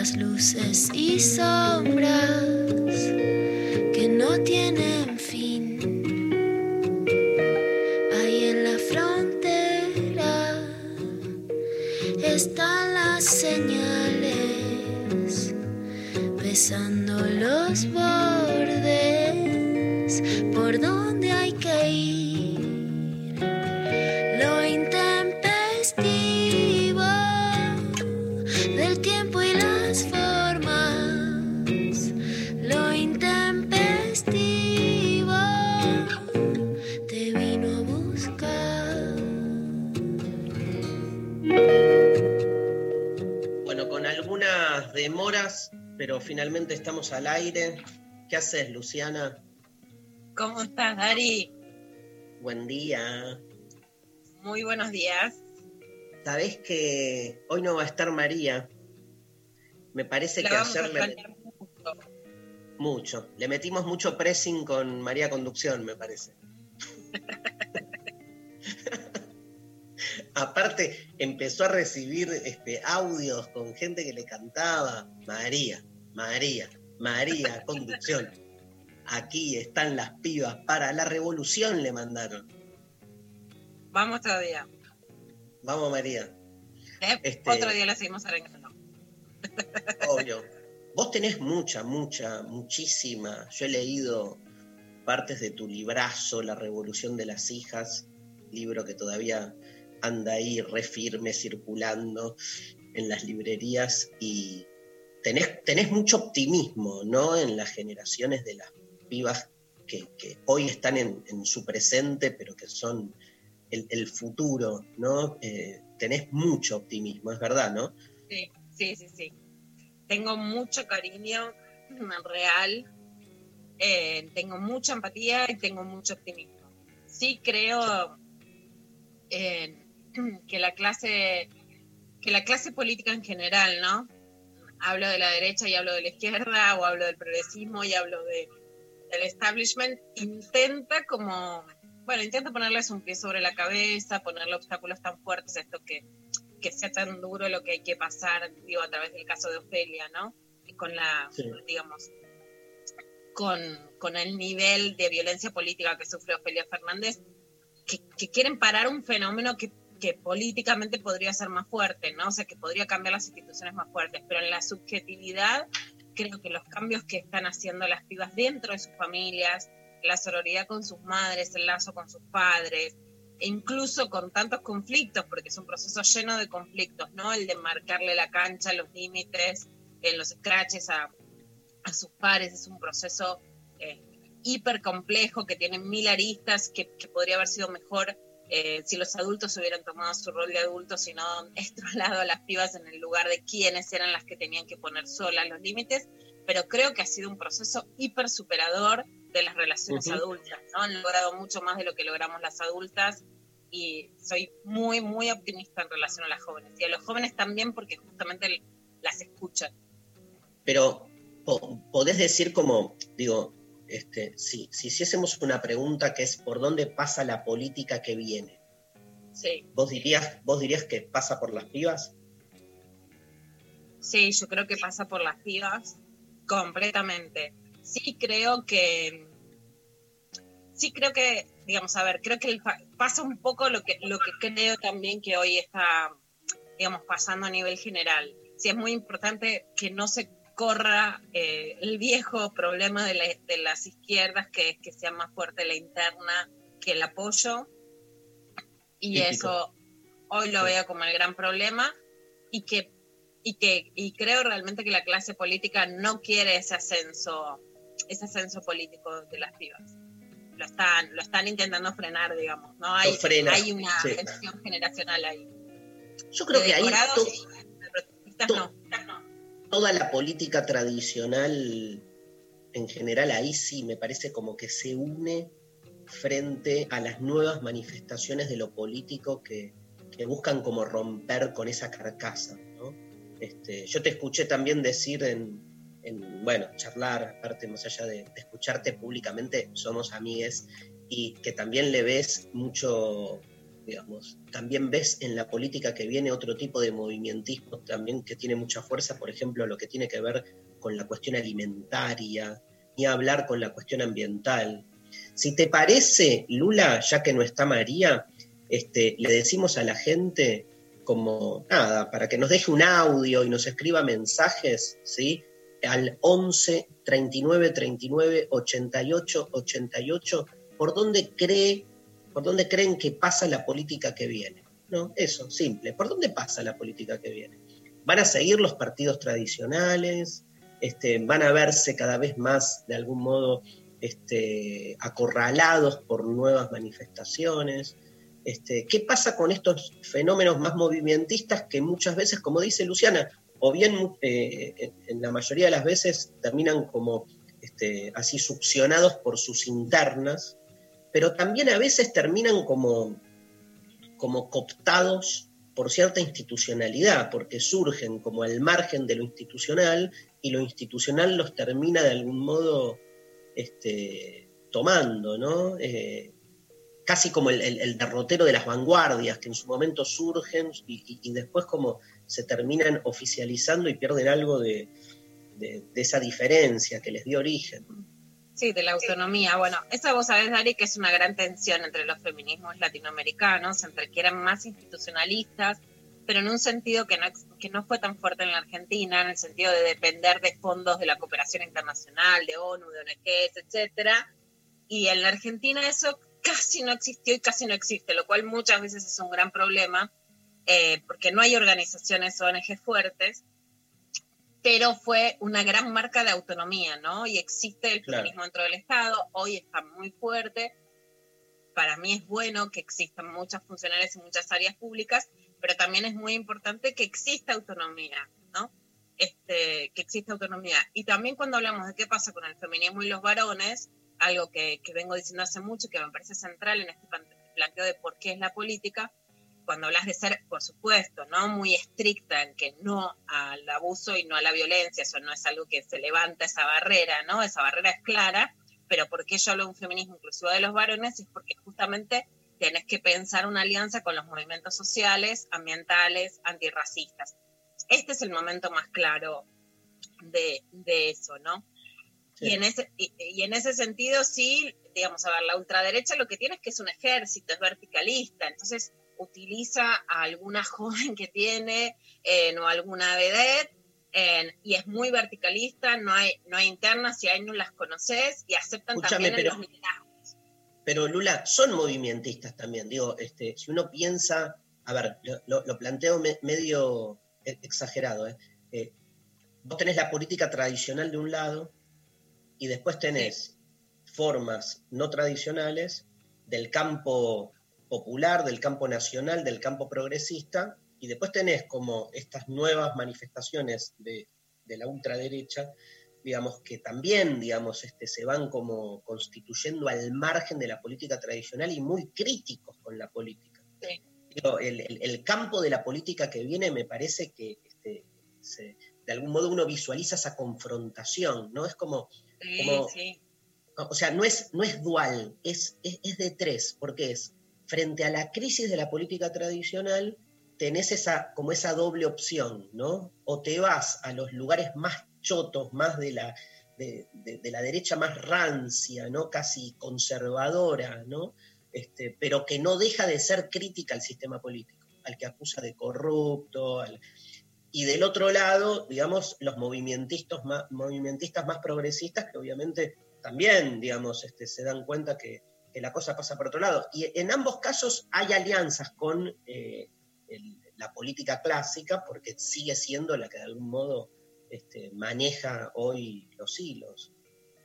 las luces y sombras que no tienen fin. Ahí en la frontera están las señales, besando los bordes pero finalmente estamos al aire. ¿Qué haces, Luciana? ¿Cómo estás, Dari? Buen día. Muy buenos días. Sabés que hoy no va a estar María. Me parece La que ayer le, mucho. mucho. Le metimos mucho pressing con María Conducción, me parece. Aparte, empezó a recibir este, audios con gente que le cantaba María, María, María, conducción. Aquí están las pibas para la revolución, le mandaron. Vamos todavía. Vamos, María, ¿eh? Este- Otro día la seguimos arreglando. obvio. Vos tenés mucha, mucha, muchísima. Yo he leído partes de tu librazo, La Revolución de las Hijas, libro que todavía anda ahí re firme circulando en las librerías y tenés, tenés mucho optimismo, ¿no? En las generaciones de las pibas que, hoy están en, su presente, pero que son el, futuro, ¿no? Eh, tenés mucho optimismo, es verdad, ¿no? Sí, sí, sí. Tengo mucho cariño real, eh, tengo mucha empatía y tengo mucho optimismo. Sí creo que la clase que la clase política en general, ¿no? Hablo de la derecha y hablo de la izquierda, o hablo del progresismo y hablo de, del establishment, intenta como, bueno, intenta ponerles un pie sobre la cabeza, ponerle obstáculos tan fuertes a esto que, que sea tan duro lo que hay que pasar, digo, a través del caso de Ofelia, ¿no? Y con la, Sí. digamos, con, con el nivel de violencia política que sufre Ofelia Fernández, que, que quieren parar un fenómeno que, que políticamente podría ser más fuerte, ¿no? O sea, que podría cambiar las instituciones más fuertes, pero en la subjetividad creo que los cambios que están haciendo las pibas dentro de sus familias, la sororidad con sus madres, el lazo con sus padres, e incluso con tantos conflictos, porque es un proceso lleno de conflictos, ¿no? El de marcarle la cancha, los límites, en los scratches a, a sus pares, es un proceso eh, hiper complejo que tiene mil aristas, que podría haber sido mejor eh, si los adultos hubieran tomado su rol de adultos y no estrolado a las pibas en el lugar de quienes eran las que tenían que poner solas los límites, pero creo que ha sido un proceso hiper superador de las relaciones Ujú. adultas, ¿no? Han logrado mucho más de lo que logramos las adultas y soy muy, muy optimista en relación a las jóvenes. Y a los jóvenes también porque justamente las escuchan. Pero po- podés decir como, digo, este, si, si hiciésemos una pregunta que es por dónde pasa la política que viene, Sí, ¿vos dirías, vos dirías que pasa por las pibas? sí, yo creo que pasa por las pibas completamente. Sí creo que, sí creo que, digamos, a ver, creo que el pasa un poco lo que, lo que creo también que hoy está, digamos, pasando a nivel general. Sí es muy importante que no se corra eh, el viejo problema de, la- de las izquierdas, que es que sea más fuerte la interna que el apoyo. Y Típico. eso hoy lo Sí. veo como el gran problema y que y que y creo realmente que la clase política no quiere ese ascenso ese ascenso político de las pibas lo están lo están intentando frenar digamos no hay frena, hay una sí. tensión generacional ahí Yo creo De que ahí to- no. Toda la política tradicional, en general, ahí sí me parece como que se une frente a las nuevas manifestaciones de lo político que, que buscan como romper con esa carcasa. ¿no? Este, yo te escuché también decir en, en, bueno, charlar, aparte más allá de, de escucharte públicamente, somos amigues, y que también le ves mucho También ves en la política que viene otro tipo de movimientismo también que tiene mucha fuerza, por ejemplo, lo que tiene que ver con la cuestión alimentaria, ni hablar con la cuestión ambiental. Si te parece, Lula, ya que no está María, este, le decimos a la gente como nada, para que nos deje un audio y nos escriba mensajes, ¿sí? Al 11 39 39 88 88, por dónde cree, por dónde creen que pasa la política que viene. ¿No? Eso, simple. ¿Por dónde pasa la política que viene? ¿Van a seguir los partidos tradicionales? Este, ¿Van a verse cada vez más, de algún modo, este, acorralados por nuevas manifestaciones? Este, ¿Qué pasa con estos fenómenos más movimentistas que muchas veces, como dice Luciana, o bien eh, en la mayoría de las veces terminan como así succionados por sus internas, pero también a veces terminan como, como cooptados por cierta institucionalidad, porque surgen como al margen de lo institucional y lo institucional los termina de algún modo este, tomando, ¿no? Eh, casi como el, derrotero de las vanguardias que en su momento surgen y, después como se terminan oficializando y pierden algo de, esa diferencia que les dio origen. Sí, de la autonomía. Bueno, esa vos sabés, Dari, que es una gran tensión entre los feminismos latinoamericanos, entre que eran más institucionalistas, pero en un sentido que no, que no fue tan fuerte en la Argentina, en el sentido de depender de fondos de la cooperación internacional, de ONU, de ONGs, etcétera. Y en la Argentina eso casi no existió y casi no existe, lo cual muchas veces es un gran problema, eh, porque no hay organizaciones ONG fuertes, pero fue una gran marca de autonomía, ¿no? Y existe el feminismo dentro del Estado, hoy está muy fuerte. Para mí es bueno que existan muchas funcionarias en muchas áreas públicas, pero también es muy importante que exista autonomía, ¿no? Este, que exista autonomía. Y también cuando hablamos de qué pasa con el feminismo y los varones, algo que, vengo diciendo hace mucho y que me parece central en este planteo de por qué es la política, cuando hablas de ser, por supuesto, no muy estricta en que no al abuso y no a la violencia, eso no es algo que se levanta esa barrera, ¿no? Esa barrera es clara, pero ¿por qué yo hablo de un feminismo inclusivo de los varones? Es porque justamente tienes que pensar una alianza con los movimientos sociales, ambientales, antirracistas. Este es el momento más claro de, de eso, ¿no? Y, en ese, y, en ese sentido, sí, digamos, a ver, la ultraderecha lo que tiene es que es un ejército, es verticalista, entonces utiliza a alguna joven que tiene eh, o alguna vedette y es muy verticalista, no hay, no hay internas, si hay no las conoces y aceptan también pero, los Pero Lula, son movimentistas también, digo, este, si uno piensa, a ver, lo, planteo medio exagerado, ¿eh? ¿eh? vos tenés la política tradicional de un lado, y después tenés formas no tradicionales del campo popular, del campo nacional, del campo progresista, y después tenés como estas nuevas manifestaciones de, la ultraderecha, digamos, que también, digamos, este, se van como constituyendo al margen de la política tradicional y muy críticos con la política. el, campo de la política que viene me parece que este, de algún modo uno visualiza esa confrontación, ¿no? Es como o sea, no es, no es dual, es, es, de tres, porque es frente a la crisis de la política tradicional, tenés esa, como esa doble opción, ¿no? O te vas a los lugares más chotos, más de la, de, la derecha más rancia, ¿no? Casi conservadora, ¿no? Este, pero que no deja de ser crítica al sistema político, al que acusa de corrupto, al, y del otro lado, digamos, los movimentistas más, movimentistas más progresistas que obviamente también, digamos, este, se dan cuenta que, la cosa pasa por otro lado. Y en ambos casos hay alianzas con eh, la política clásica porque sigue siendo la que de algún modo este, maneja hoy los hilos.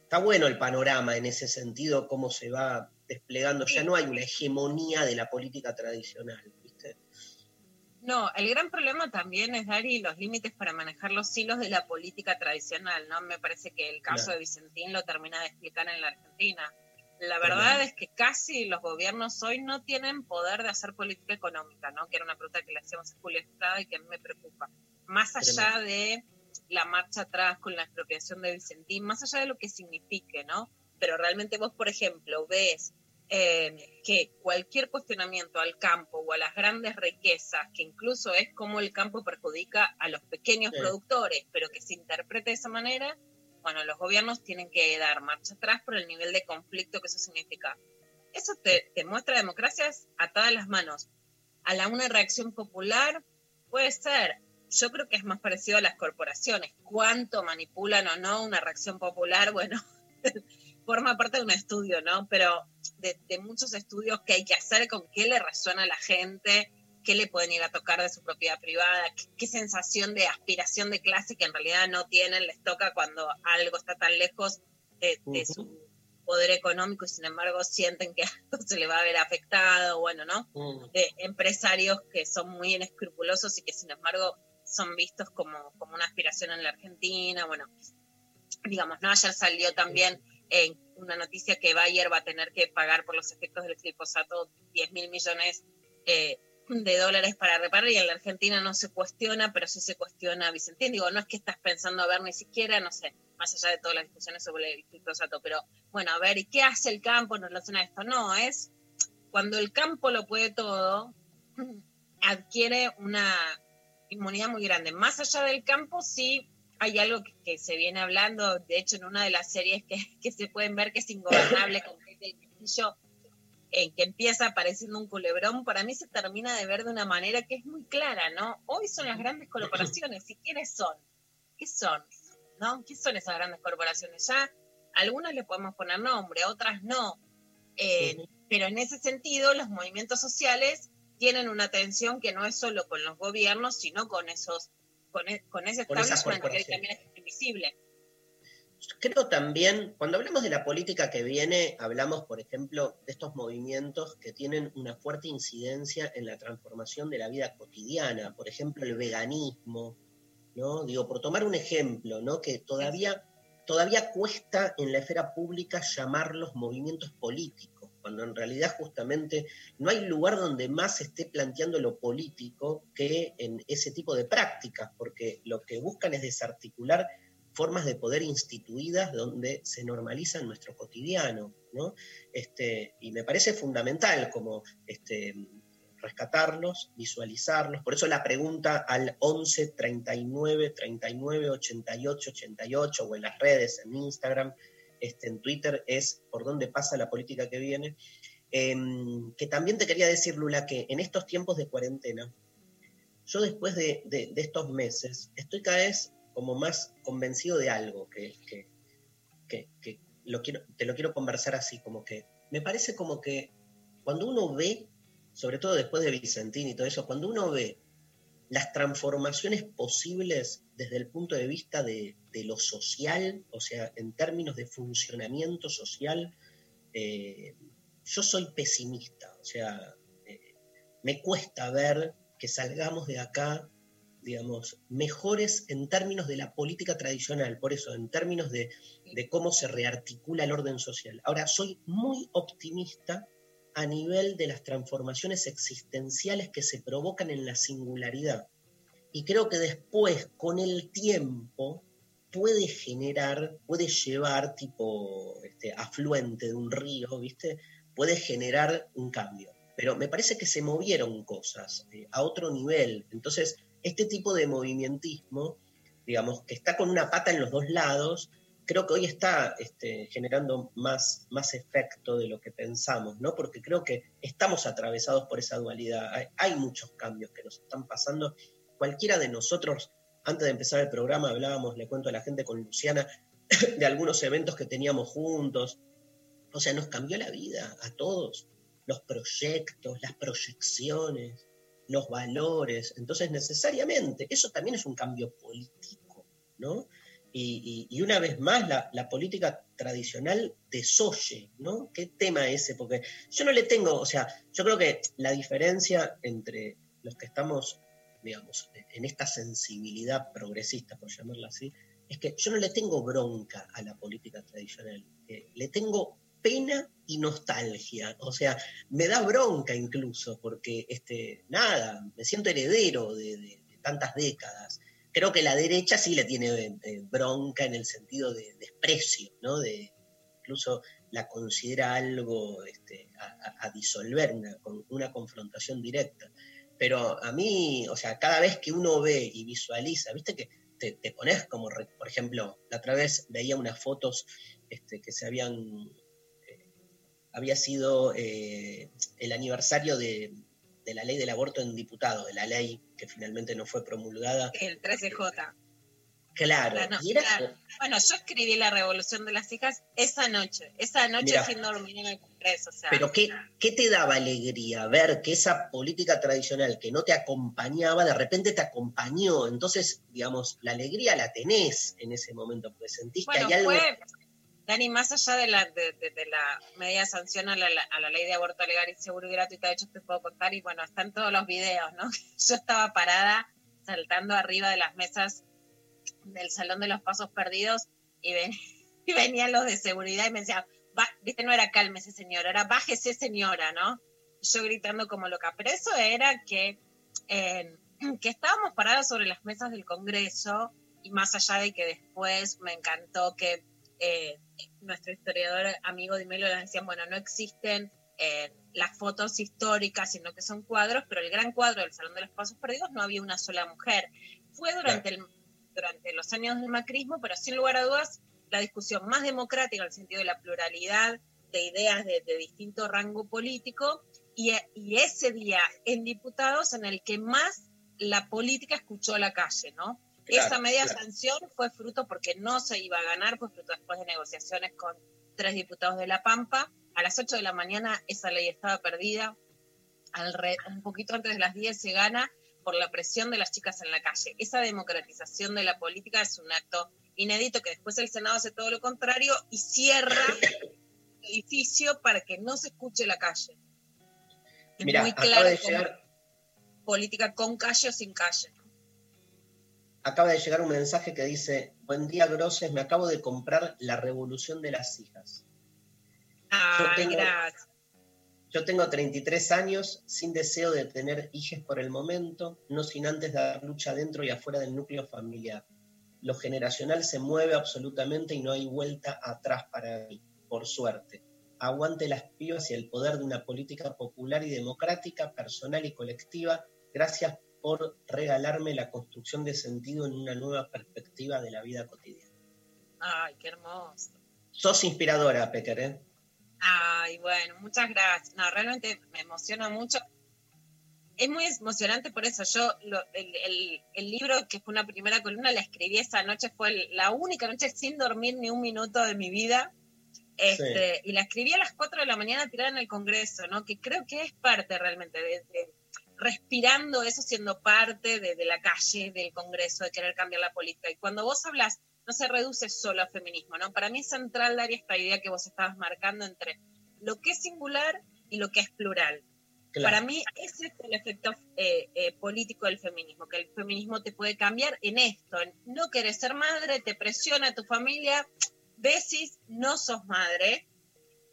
Está bueno el panorama en ese sentido, cómo se va desplegando. Ya no hay una hegemonía de la política tradicional. No, el gran problema también es, Dari, los límites para manejar los hilos de la política tradicional, ¿no? Me parece que el caso de Vicentín lo termina de explicar en la Argentina. La verdad es que casi los gobiernos hoy no tienen poder de hacer política económica, ¿no? Que era una pregunta que le hacíamos a Julia Estrada y que a mí me preocupa. Más allá de la marcha atrás con la expropiación de Vicentín, más allá de lo que signifique, ¿no? Pero realmente vos, por ejemplo, ves eh, que cualquier cuestionamiento al campo o a las grandes riquezas, que incluso es como el campo perjudica a los pequeños Sí. productores, pero que se interprete de esa manera, bueno, los gobiernos tienen que dar marcha atrás por el nivel de conflicto que eso significa. Eso te, te muestra democracias atadas las manos. A la una reacción popular puede ser. Yo creo que es más parecido a las corporaciones. Cuánto manipulan o no una reacción popular, bueno, forma parte de un estudio, ¿no? Pero de, de muchos estudios que hay que hacer con qué le resuena a la gente, qué le pueden ir a tocar de su propiedad privada, qué, qué sensación de aspiración de clase que en realidad no tienen, les toca cuando algo está tan lejos de, su poder económico y sin embargo sienten que algo se le va a ver afectado, bueno, ¿no? Mm, de empresarios que son muy inescrupulosos y que sin embargo son vistos como, como una aspiración en la Argentina. Bueno, digamos, ¿no? Ayer salió también en una noticia que Bayer va a tener que pagar por los efectos del glifosato 10 mil millones eh, de dólares para reparar y en la Argentina no se cuestiona, pero sí se cuestiona Vicentín. Digo, no es que estás pensando a ver ni siquiera, no sé, más allá de todas las discusiones sobre el glifosato, pero bueno, a ver, ¿y qué hace el campo en relación a esto? No, es cuando el campo lo puede todo, adquiere una inmunidad muy grande. Más allá del campo, sí hay algo que, que se viene hablando, de hecho, en una de las series que, que se pueden ver que es ingobernable con del Castillo, en que empieza apareciendo un culebrón, para mí se termina de ver de una manera que es muy clara, ¿no? Hoy son las grandes corporaciones, ¿y quiénes son? ¿Qué son? ¿No? ¿Qué son esas grandes corporaciones? Ya algunas le podemos poner nombre, otras no. Eh, pero en ese sentido, los movimientos sociales tienen una tensión que no es solo con los gobiernos, sino con esos, con, e- con ese establishment que también es invisible. Creo también, cuando hablamos de la política que viene, hablamos, por ejemplo, de estos movimientos que tienen una fuerte incidencia en la transformación de la vida cotidiana, por ejemplo, el veganismo, ¿no? Digo, por tomar un ejemplo, ¿no? Que todavía, todavía cuesta en la esfera pública llamarlos movimientos políticos, cuando en realidad justamente no hay lugar donde más se esté planteando lo político que en ese tipo de prácticas, porque lo que buscan es desarticular formas de poder instituidas donde se normaliza en nuestro cotidiano, ¿no? Este, y me parece fundamental como este, rescatarlos, visualizarlos. Por eso la pregunta al 11 39 39 88 88 o en las redes, en Instagram, este, en Twitter, es por dónde pasa la política que viene. Eh, que también te quería decir, Lula, que en estos tiempos de cuarentena, yo después de, de, de estos meses estoy cada vez como más convencido de algo que, que, que, te lo quiero conversar así, como que me parece como que cuando uno ve, sobre todo después de Vicentín y todo eso, cuando uno ve las transformaciones posibles desde el punto de vista de, de lo social, o sea, en términos de funcionamiento social, eh, yo soy pesimista, o sea, eh, me cuesta ver que salgamos de acá digamos, mejores en términos de la política tradicional, por eso, en términos de, de, cómo se rearticula el orden social. Ahora, soy muy optimista a nivel de las transformaciones existenciales que se provocan en la singularidad. Y creo que después, con el tiempo, puede generar, puede llevar, tipo este, afluente de un río, ¿viste? Puede generar un cambio. Pero me parece que se movieron cosas eh, a otro nivel. Entonces, este tipo de movimientismo, digamos, que está con una pata en los dos lados, creo que hoy está este, generando más, más efecto de lo que pensamos, ¿no? Porque creo que estamos atravesados por esa dualidad. Hay, hay, muchos cambios que nos están pasando. Cualquiera de nosotros, antes de empezar el programa, hablábamos, le cuento a la gente con Luciana, de algunos eventos que teníamos juntos. O sea, nos cambió la vida a todos. Los proyectos, las proyecciones, los valores. Entonces, necesariamente, eso también es un cambio político, ¿no? Y, y, una vez más, la, la, política tradicional desoye, ¿no? ¿Qué tema ese? Porque yo no le tengo, o sea, yo creo que la diferencia entre los que estamos, digamos, en esta sensibilidad progresista, por llamarla así, es que yo no le tengo bronca a la política tradicional, eh, le tengo pena y nostalgia. O sea, me da bronca incluso, porque este, nada, me siento heredero de, tantas décadas. Creo que la derecha sí le tiene eh, bronca en el sentido de desprecio, ¿no? De, incluso la considera algo este, a, disolver, una, confrontación directa. Pero a mí, o sea, cada vez que uno ve y visualiza, viste que te, pones como, por ejemplo, la otra vez veía unas fotos este, que se habían, había sido eh, el aniversario de, de la ley del aborto en diputado, de la ley que finalmente no fue promulgada. El 13J. Claro. Bueno, yo escribí La Revolución de las Hijas esa noche, esa noche sin dormir en el Congreso. pero ¿qué, ¿qué te daba alegría ver que esa política tradicional que no te acompañaba, de repente te acompañó? Entonces, digamos, la alegría la tenés en ese momento, porque sentís que hay algo... Dani, más allá de la, de, la media sanción a la, ley de aborto legal y seguro y gratuito, de hecho te puedo contar, y bueno, están todos los videos, ¿no? Yo estaba parada saltando arriba de las mesas del Salón de los Pasos Perdidos y, ven, y venían los de seguridad y me decían, viste, no era cálmese señora, era bájese señora, ¿no? yo gritando como loca, pero eso era que, eh, que estábamos parados sobre las mesas del Congreso y más allá de que después me encantó que eh, nuestro historiador amigo Dimelo nos decía, bueno, no existen eh, las fotos históricas, sino que son cuadros, pero el gran cuadro del Salón de los Pasos Perdidos no había una sola mujer. Fue durante, el, durante los años del macrismo, pero sin lugar a dudas, la discusión más democrática en el sentido de la pluralidad de ideas de, distinto rango político, y, y, ese día en diputados en el que más la política escuchó a la calle, ¿no? Esa media sanción fue fruto porque no se iba a ganar, fue fruto después de negociaciones con tres diputados de La Pampa. A las 8 de la mañana esa ley estaba perdida. Al un poquito antes de las 10 se gana por la presión de las chicas en la calle. Esa democratización de la política es un acto inédito que después el Senado hace todo lo contrario y cierra el edificio para que no se escuche la calle. Es muy claro política con calle o sin calle acaba de llegar un mensaje que dice, buen día, Groses, me acabo de comprar La Revolución de las Hijas. Ah, gracias. Yo tengo 33 años, sin deseo de tener hijas por el momento, no sin antes dar lucha dentro y afuera del núcleo familiar. Lo generacional se mueve absolutamente y no hay vuelta atrás para mí, por suerte. Aguante las pibas y el poder de una política popular y democrática, personal y colectiva. Gracias por regalarme la construcción de sentido en una nueva perspectiva de la vida cotidiana. Ay, qué hermoso. Sos inspiradora, Pecker, ¿eh? Ay, bueno, muchas gracias. No, realmente me emociona mucho. Es muy emocionante por eso. Yo, el, libro que fue una primera columna, la escribí esa noche, fue la única noche sin dormir ni un minuto de mi vida. Este, Y la escribí a las 4 de la mañana tirada en el Congreso, ¿no? Que creo que es parte realmente de respirando eso siendo parte de, la calle, del Congreso, de querer cambiar la política. Y cuando vos hablas, no se reduce solo a feminismo, ¿no? Para mí es central dar esta idea que vos estabas marcando entre lo que es singular y lo que es plural. Para mí ese es el efecto eh, eh, político del feminismo, que el feminismo te puede cambiar en esto, en no querer ser madre, te presiona tu familia, decís, no sos madre,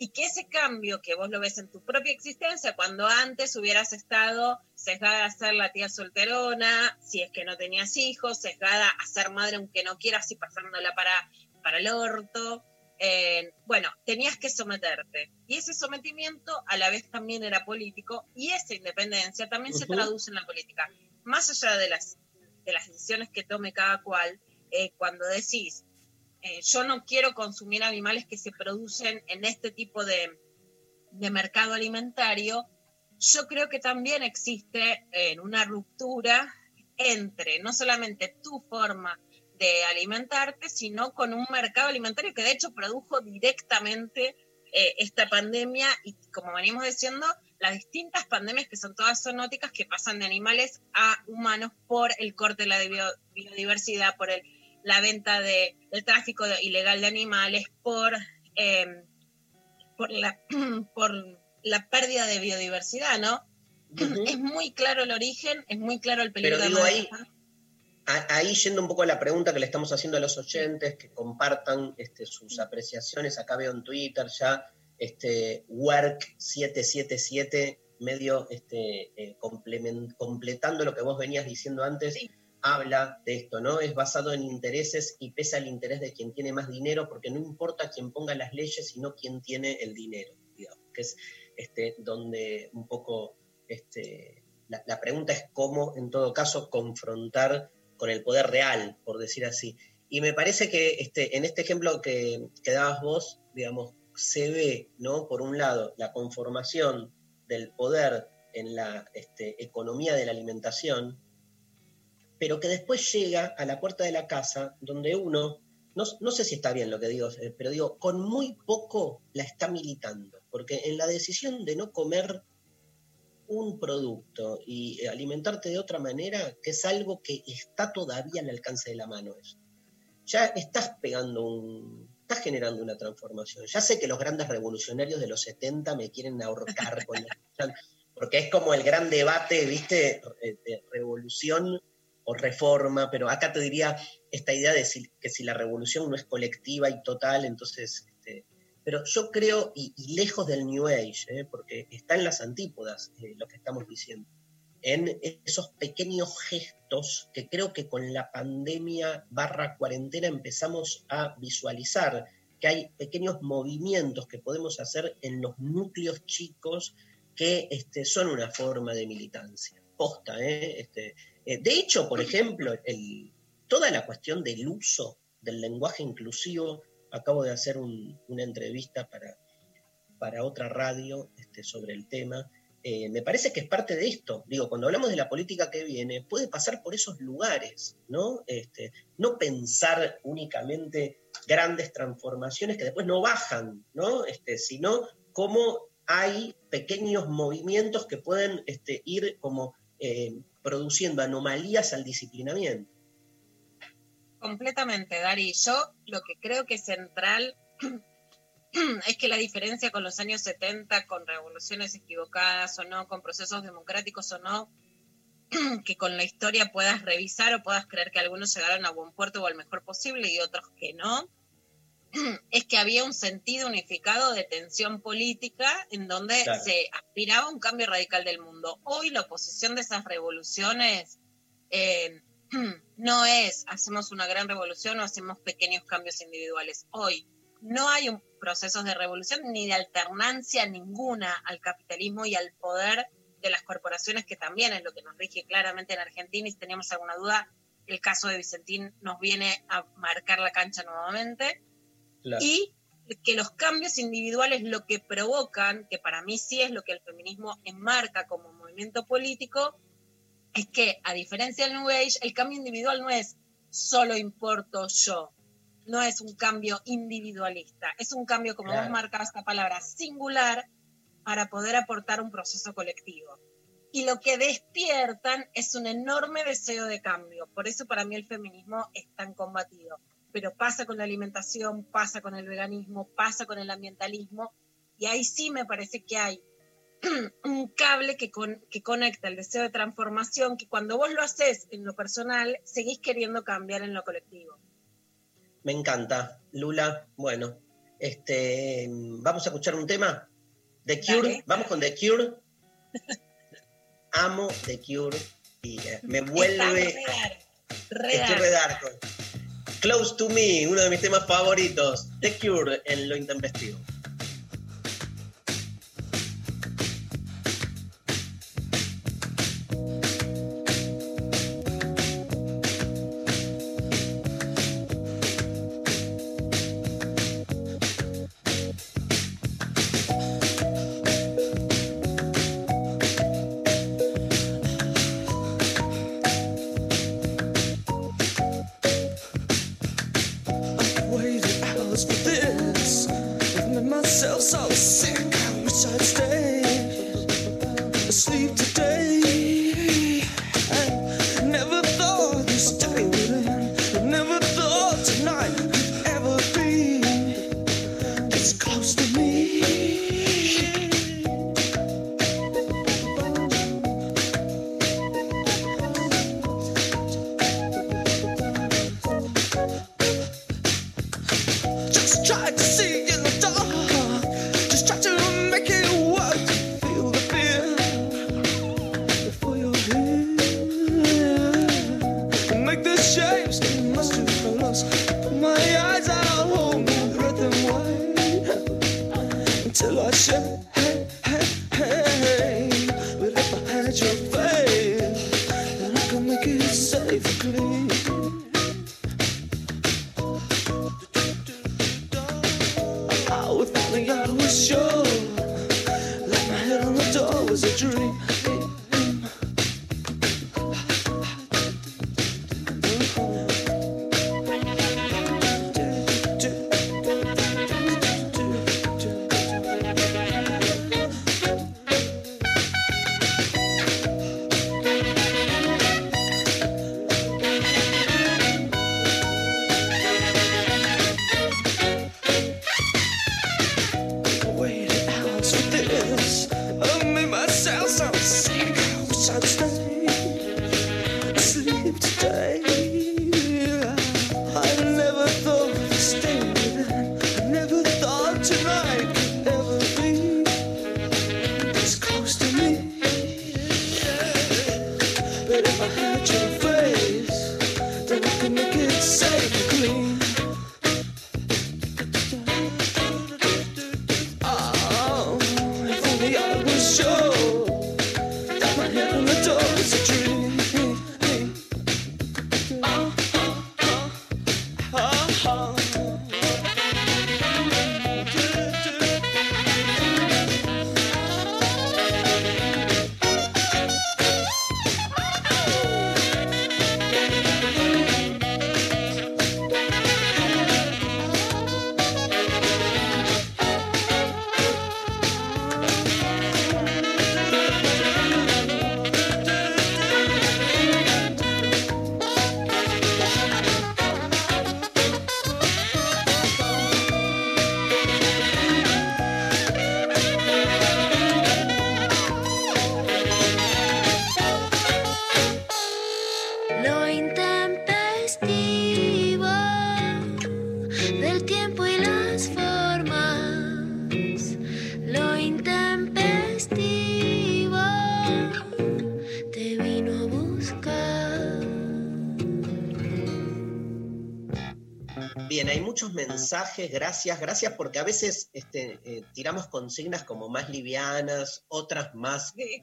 y que ese cambio que vos lo ves en tu propia existencia, cuando antes hubieras estado sesgada a ser la tía solterona, si es que no tenías hijos, sesgada a ser madre aunque no quieras y pasándola para, para el orto, eh, bueno, tenías que someterte. Y ese sometimiento a la vez también era político y esa independencia también se traduce en la política. Más allá de las, de las decisiones que tome cada cual, eh, cuando decís, eh, yo no quiero consumir animales que se producen en este tipo de, mercado alimentario, yo creo que también existe en una ruptura entre no solamente tu forma de alimentarte, sino con un mercado alimentario que de hecho produjo directamente eh, esta pandemia. Y como venimos diciendo, las distintas pandemias que son todas zoonóticas que pasan de animales a humanos por el corte de la biodiversidad, por el la venta de, del tráfico ilegal de animales, por, em, por, la, por la pérdida de biodiversidad, ¿no? Es muy claro el origen, es muy claro el peligro Pero ahí, ahí yendo un poco a la pregunta que le estamos haciendo a los oyentes, que compartan este, sus apreciaciones, acá veo en Twitter ya, este, Work777, medio este, eh, completando lo que vos venías diciendo antes. Habla de esto, ¿no? Es basado en intereses y pesa el interés de quien tiene más dinero, porque no importa quién ponga las leyes, sino quién tiene el dinero, digamos, que es este, donde un poco este, la, pregunta es cómo, en todo caso, confrontar con el poder real, por decir así. Y me parece que este, en este ejemplo que, que dabas vos, digamos, se ve, ¿no? Por un lado, la conformación del poder en la este, economía de la alimentación, pero que después llega a la puerta de la casa donde uno, no, sé si está bien lo que digo, eh, pero digo, con muy poco la está militando, porque en la decisión de no comer un producto y alimentarte de otra manera, que es algo que está todavía al alcance de la mano eso. Ya estás pegando un, estás generando una transformación. Ya sé que los grandes revolucionarios de los 70 me quieren ahorcar con la, porque es como el gran debate, ¿viste? De revolución o reforma, pero acá te diría esta idea de que si la revolución no es colectiva y total, entonces... Este, pero yo creo, y, lejos del New Age, ¿eh? porque está en las antípodas eh, lo que estamos diciendo, en esos pequeños gestos que creo que con la pandemia barra cuarentena empezamos a visualizar, que hay pequeños movimientos que podemos hacer en los núcleos chicos que este, son una forma de militancia. Posta, ¿eh? Este, eh, de hecho, por ejemplo, toda la cuestión del uso del lenguaje inclusivo, acabo de hacer una entrevista para, para otra radio este, sobre el tema, eh, me parece que es parte de esto. Digo, cuando hablamos de la política que viene, puede pasar por esos lugares, ¿no? Este, no pensar únicamente grandes transformaciones que después no bajan, ¿no? Este, sino cómo hay pequeños movimientos que pueden ir como eh, produciendo anomalías al disciplinamiento. Completamente, Dari. Yo lo que creo que es central es que la diferencia con los años 70, con revoluciones equivocadas o no, con procesos democráticos o no, que con la historia puedas revisar o puedas creer que algunos llegaron a buen puerto o al mejor posible y otros que no, es que había un sentido unificado de tensión política en donde se aspiraba a un cambio radical del mundo. Hoy la oposición de esas revoluciones eh, no es hacemos una gran revolución o hacemos pequeños cambios individuales. Hoy no hay un procesos de revolución ni de alternancia ninguna al capitalismo y al poder de las corporaciones, que también es lo que nos rige claramente en Argentina. Y si teníamos alguna duda, el caso de Vicentín nos viene a marcar la cancha nuevamente y que los cambios individuales lo que provocan, que para mí sí es lo que el feminismo enmarca como movimiento político, es que a diferencia del New Age, el cambio individual no es solo importo yo, no es un cambio individualista, es un cambio, como vos marcabas esta palabra, singular para poder aportar un proceso colectivo. Y lo que despiertan es un enorme deseo de cambio. Por eso para mí el feminismo es tan combatido pero pasa con la alimentación, pasa con el veganismo, pasa con el ambientalismo, y ahí sí me parece que hay un cable que, que conecta el deseo de transformación, que cuando vos lo haces en lo personal, seguís queriendo cambiar en lo colectivo. Me encanta, Lula. Bueno, este, vamos a escuchar un tema. The Cure, vamos con The Cure. Amo The Cure y eh, me vuelve. Estoy redarco. Close to Me, uno de mis temas favoritos, The Cure en lo intempestivo. Mensajes, gracias, gracias, porque a veces este, eh, tiramos consignas como más livianas, otras más Sí.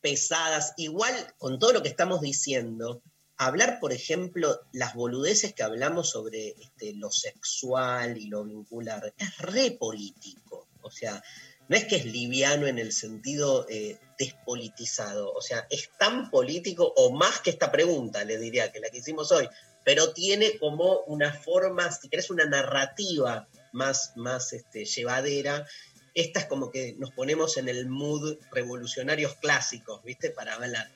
pesadas. Igual, con todo lo que estamos diciendo, hablar, por ejemplo, las boludeces que hablamos sobre este, lo sexual y lo vincular, es re político. O sea, no es que es liviano en el sentido eh, despolitizado, o sea, es tan político o más que esta pregunta, le diría, que la que hicimos hoy, pero tiene como una forma, si querés, una narrativa más, más este, llevadera. Esta es como que nos ponemos en el mood revolucionarios clásicos, ¿viste? Para hablar.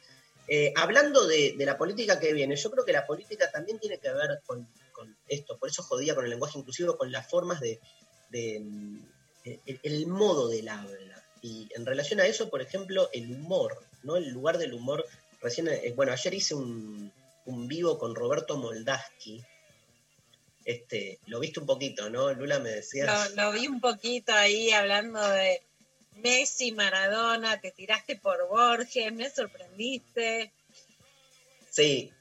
Eh, hablando de, la política que viene, yo creo que la política también tiene que ver con, esto, por eso jodía con el lenguaje inclusivo, con las formas de, el modo del habla. Y en relación a eso, por ejemplo, el humor, ¿no? El lugar del humor. Recién, eh, bueno, ayer hice un, un vivo con Roberto Moldaski. Este, lo viste un poquito, ¿no? Lula me decía. Lo, lo vi un poquito ahí hablando de Messi, Maradona, te tiraste por Borges, me sorprendiste. Sí,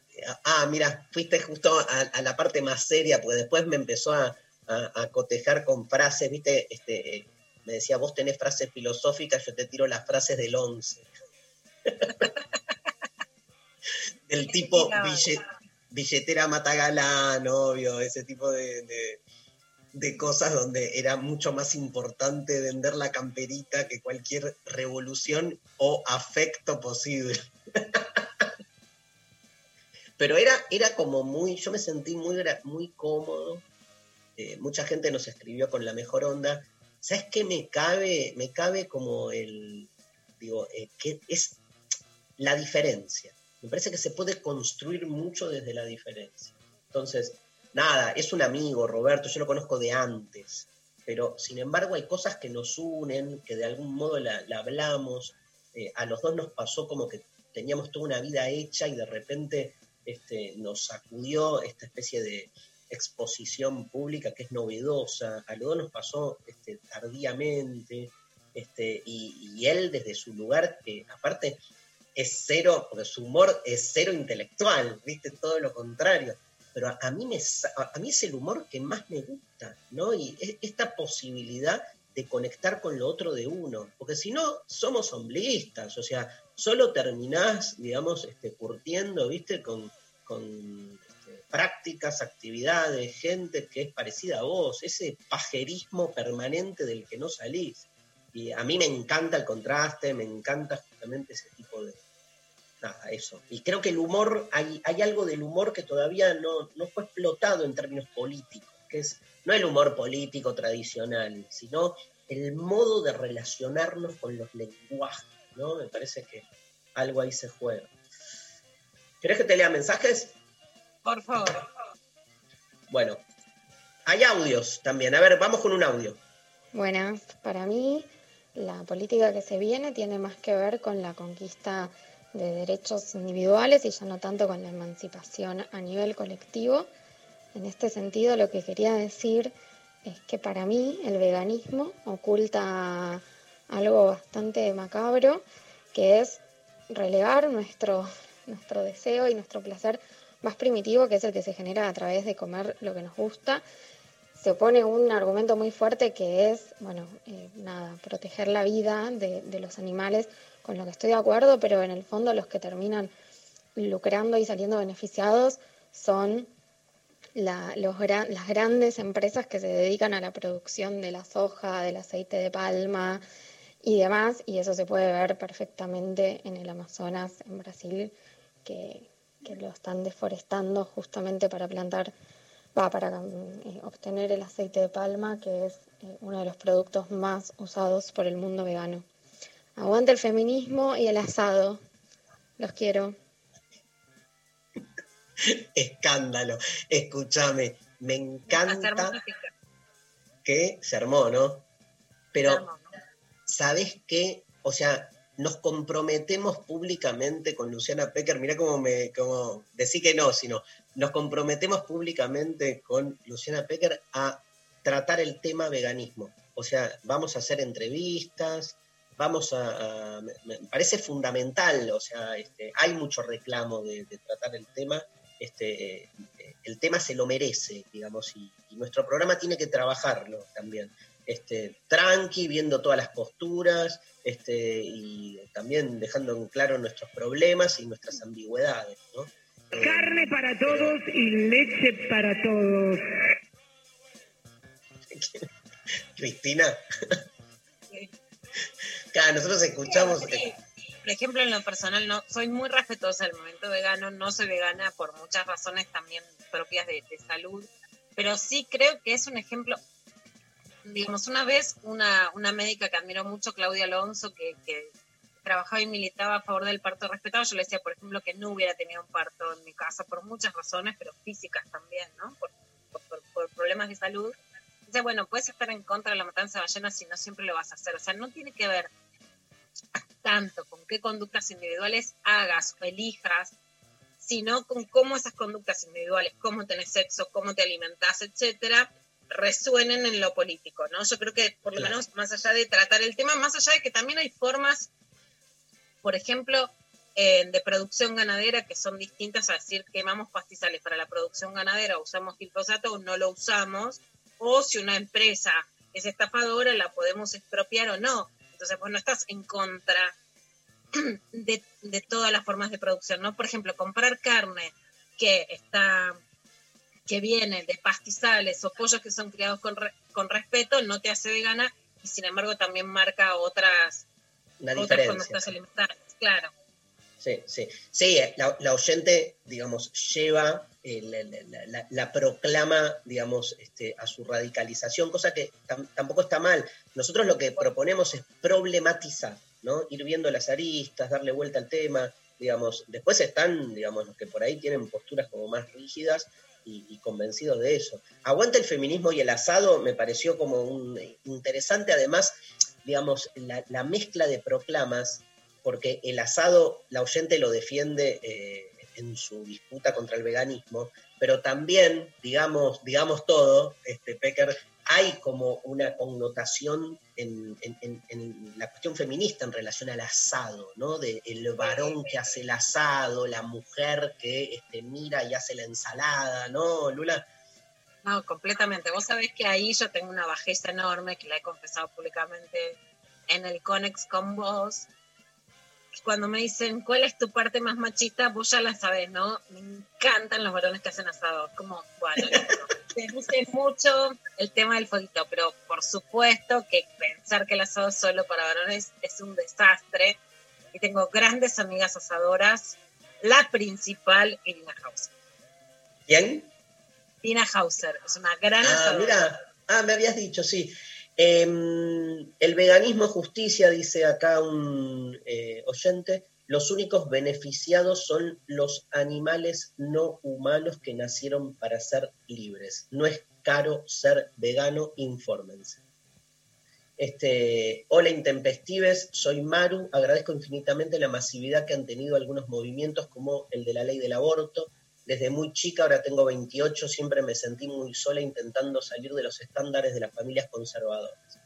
ah, mira, fuiste justo a, a la parte más seria, porque después me empezó a, a- a cotejar con frases, viste, este, eh, me decía, vos tenés frases filosóficas, yo te tiro las frases del 11. Del tipo billetera matagalán, obvio, ese tipo de, de- de cosas donde era mucho más importante vender la camperita que cualquier revolución o afecto posible. Pero era, era como muy, yo me sentí muy, muy cómodo. eh, mucha gente nos escribió con la mejor onda. ¿Sabes qué me cabe? Me cabe como el, digo, eh, que es la diferencia. Me parece que se puede construir mucho desde la diferencia. Entonces, nada, es un amigo, Roberto, yo lo conozco de antes, pero sin embargo hay cosas que nos unen, que de algún modo la, la hablamos. Eh, a los dos nos pasó como que teníamos toda una vida hecha y de repente este, nos sacudió esta especie de exposición pública que es novedosa. A los dos nos pasó este, tardíamente, este, y él desde su lugar, que aparte es cero, porque su humor es cero intelectual, viste, todo lo contrario. pero a, mí, me, a, mí es el humor que más me gusta, ¿no? Y es- esta posibilidad de conectar con lo otro de uno, porque si no, somos ombliguistas, o sea, solo terminás, digamos, este, curtiendo, ¿viste? Con, con este, prácticas, actividades, gente que es parecida a vos, ese pajerismo permanente del que no salís. Y a mí me encanta el contraste, me encanta justamente ese tipo de... Nada, eso. Y creo que el humor, hay, hay algo del humor que todavía no, no fue explotado en términos políticos, que es no el humor político tradicional, sino el modo de relacionarnos con los lenguajes, ¿no? Me parece que algo ahí se juega. ¿Querés que te lea mensajes? Por favor. Bueno, hay audios también. A ver, vamos con un audio. Buenas, para mí la política que se viene tiene más que ver con la conquista de derechos individuales y ya no tanto con la emancipación a nivel colectivo. En este sentido, lo que quería decir es que para mí el veganismo oculta algo bastante macabro, que es relegar nuestro, nuestro deseo y nuestro placer más primitivo, que es el que se genera a través de comer lo que nos gusta. Se opone un argumento muy fuerte que es, bueno, eh, nada, proteger la vida de, los animales, con lo que estoy de acuerdo, pero en el fondo los que terminan lucrando y saliendo beneficiados son los las grandes empresas que se dedican a la producción de la soja, del aceite de palma y demás, y eso se puede ver perfectamente en el Amazonas, en Brasil, que, que lo están deforestando justamente para plantar, va, para mm, eh, obtener el aceite de palma, que es eh, uno de los productos más usados por el mundo vegano. Aguante el feminismo y el asado. Los quiero. Escándalo. Escúchame, me encanta que se armó, ¿no? Pero. ¿sabes qué? O sea, nos comprometemos públicamente con Luciana Pecker, mira cómo me, como, decí que no, sino nos comprometemos públicamente con Luciana Pecker a tratar el tema veganismo. O sea, vamos a hacer entrevistas, vamos a, me, parece fundamental, o sea, este, hay mucho reclamo de, tratar el tema, este, el tema se lo merece, digamos, y, y nuestro programa tiene que trabajarlo también. Este, tranqui, viendo todas las posturas, este, y también dejando en claro nuestros problemas y nuestras ambigüedades, ¿no? Carne para todos y leche para todos. Cristina, claro, nosotros escuchamos. Por ejemplo, en lo personal, no soy muy respetuosa del movimiento vegano, no soy vegana por muchas razones también propias de, de salud, pero sí creo que es un ejemplo. Digamos, una vez una, una médica que admiro mucho, Claudia Alonso, que, que trabajaba y militaba a favor del parto respetado, yo le decía, por ejemplo, que no hubiera tenido un parto en mi casa por muchas razones, pero físicas también, ¿no? Por, por- por- por problemas de salud. Dice, bueno, puedes estar en contra de la matanza de ballenas si no siempre lo vas a hacer. O sea, no tiene que ver tanto con qué conductas individuales hagas o elijas, sino con cómo esas conductas individuales, cómo tenés sexo, cómo te alimentás, etcétera, resuenen en lo político, ¿no? Yo creo que por lo Claro. menos más allá de tratar el tema, más allá de que también hay formas, por ejemplo, eh, de producción ganadera que son distintas a decir quemamos pastizales para la producción ganadera, usamos glifosato o no lo usamos, o si una empresa es estafadora, la podemos expropiar o no. Entonces, vos no estás en contra de, de todas las formas de producción, ¿no? Por ejemplo, comprar carne que está que viene de pastizales o pollos que son criados con, re- con respeto no te hace vegana y sin embargo también marca otras, otras diferencia. alimentarias, claro. Sí, sí. Sí, la, la oyente, digamos, lleva, eh, la, la- la- la proclama, digamos, este, a su radicalización, cosa que tam- tampoco está mal. Nosotros lo que proponemos es problematizar, ¿no? Ir viendo las aristas, darle vuelta al tema, digamos. Después están, digamos, los que por ahí tienen posturas como más rígidas y, y convencidos de eso. Aguanta el feminismo y el asado me pareció como un interesante, además, digamos, la, la mezcla de proclamas porque el asado, la oyente lo defiende eh, en su disputa contra el veganismo, pero también, digamos, digamos todo, este Pecker, hay como una connotación en, en- en la cuestión feminista en relación al asado, ¿no? De el varón que hace el asado, la mujer que este, mira y hace la ensalada, ¿no, Lula? No, completamente. Vos sabés que ahí yo tengo una bajeza enorme que la he confesado públicamente en el Conex con vos. Cuando me dicen, ¿cuál es tu parte más machista? Vos ya la sabés, ¿no? Me encantan los varones que hacen asado. Como, bueno. Te guste mucho el tema del fueguito, pero por supuesto que pensar que el asado es solo para varones es un desastre. Y tengo grandes amigas asadoras. La principal, Irina Hauser. ¿Quién? Tina Hauser es una gran Ah, mira, ah, me habías dicho, sí. Em, el veganismo es justicia, dice acá un eh, oyente. Los únicos beneficiados son los animales no humanos que nacieron para ser libres. No es caro ser vegano, infórmense. Este, hola intempestives, soy Maru, agradezco infinitamente la masividad que han tenido algunos movimientos como el de la ley del aborto. Desde muy chica, ahora tengo 28, siempre me sentí muy sola intentando salir de los estándares de las familias conservadoras.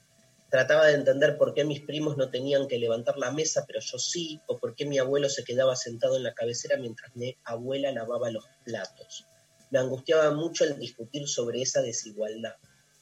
Trataba de entender por qué mis primos no tenían que levantar la mesa, pero yo sí, o por qué mi abuelo se quedaba sentado en la cabecera mientras mi abuela lavaba los platos. Me angustiaba mucho el discutir sobre esa desigualdad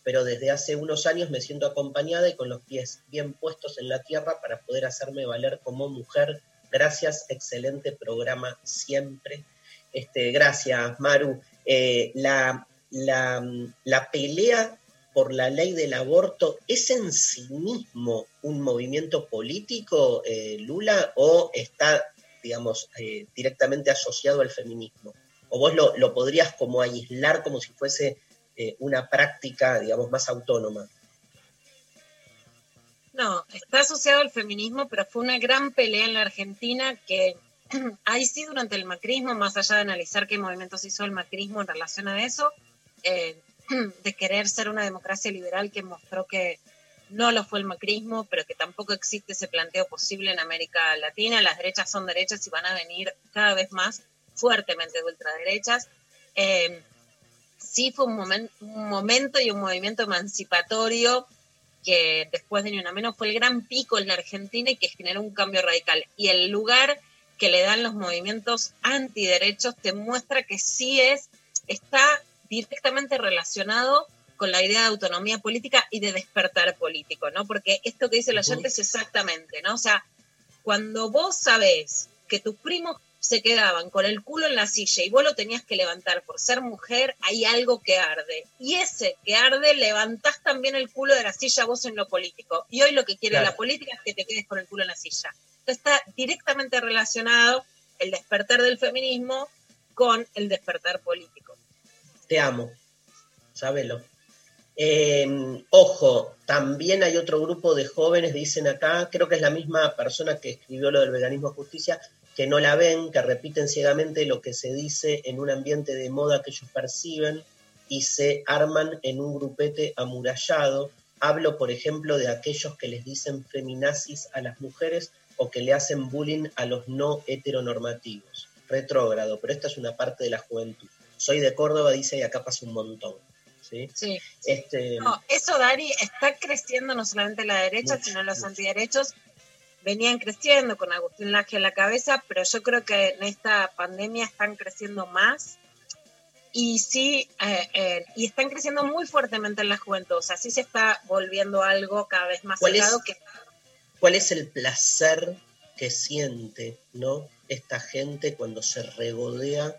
pero desde hace unos años me siento acompañada y con los pies bien puestos en la tierra para poder hacerme valer como mujer. Gracias, excelente programa siempre. Este, gracias, Maru. Eh, la, la, la pelea por la ley del aborto es en sí mismo un movimiento político, eh, Lula, o está, digamos, eh, directamente asociado al feminismo? ¿O vos lo, lo podrías como aislar como si fuese una práctica, digamos, más autónoma. No, está asociado al feminismo, pero fue una gran pelea en la Argentina que ahí sí durante el macrismo, más allá de analizar qué movimientos hizo el macrismo en relación a eso, eh, de querer ser una democracia liberal que mostró que no lo fue el macrismo, pero que tampoco existe ese planteo posible en América Latina. Las derechas son derechas y van a venir cada vez más fuertemente de ultraderechas. Eh, sí fue un, momen, un momento y un movimiento emancipatorio que después de Ni Una Menos fue el gran pico en la Argentina y que generó un cambio radical. Y el lugar que le dan los movimientos antiderechos te muestra que sí es, está directamente relacionado con la idea de autonomía política y de despertar político, ¿no? Porque esto que dice el oyente es exactamente, ¿no? O sea, cuando vos sabés que tus primos se quedaban con el culo en la silla y vos lo tenías que levantar por ser mujer, hay algo que arde. Y ese que arde, levantás también el culo de la silla vos en lo político. Y hoy lo que quiere Claro. la política es que te quedes con el culo en la silla. Entonces está directamente relacionado el despertar del feminismo con el despertar político. Te amo, sábelo. Eh, ojo, también hay otro grupo de jóvenes, dicen acá, creo que es la misma persona que escribió lo del veganismo justicia, que no la ven, que repiten ciegamente lo que se dice en un ambiente de moda que ellos perciben y se arman en un grupete amurallado. Hablo, por ejemplo, de aquellos que les dicen feminazis a las mujeres o que le hacen bullying a los no heteronormativos. Retrógrado, pero esta es una parte de la juventud. Soy de Córdoba, dice, y acá pasa un montón. ¿sí? Sí. Este, No, eso, Dari, está creciendo no solamente la derecha, Mucho, sino los mucho. antiderechos venían creciendo con Agustín Laje a la cabeza, pero yo creo que en esta pandemia están creciendo más y sí, eh, eh, y están creciendo muy fuertemente en la juventud, o sea, sí se está volviendo algo cada vez más ¿Cuál es? que ¿Cuál es el placer que siente ¿no? esta gente cuando se regodea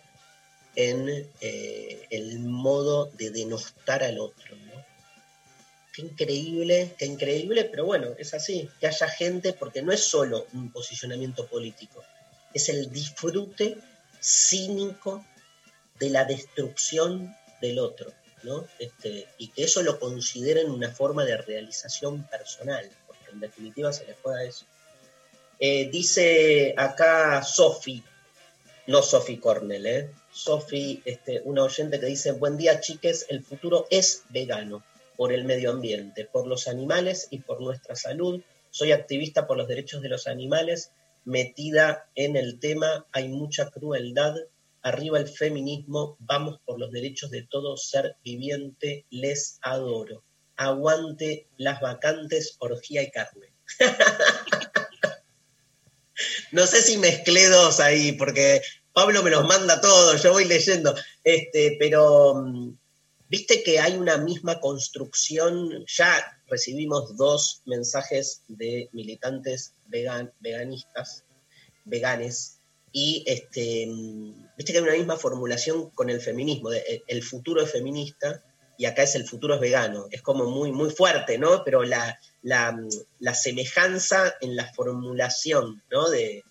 en eh, el modo de denostar al otro? Qué increíble, qué increíble, pero bueno, es así, que haya gente, porque no es solo un posicionamiento político, es el disfrute cínico de la destrucción del otro, ¿no? Este, y que eso lo consideren una forma de realización personal, porque en definitiva se les juega eso. Eh, dice acá Sofi, no Sofi Cornell, ¿eh? Sofi, este, una oyente que dice, buen día chiques, el futuro es vegano por el medio ambiente, por los animales y por nuestra salud. Soy activista por los derechos de los animales, metida en el tema, hay mucha crueldad, arriba el feminismo, vamos por los derechos de todo ser viviente, les adoro. aguante las vacantes, orgía y carne. no sé si mezclé dos ahí, porque Pablo me los manda todos, yo voy leyendo. Este, pero mm, viste que hay una misma construcción, ya recibimos dos mensajes de militantes vegan, veganistas, veganes, y este, viste que hay una misma formulación con el feminismo, de, eh, el futuro es feminista y acá es el futuro es vegano. Es como muy, muy fuerte, ¿no? Pero la, la, la semejanza en la formulación, ¿no? De,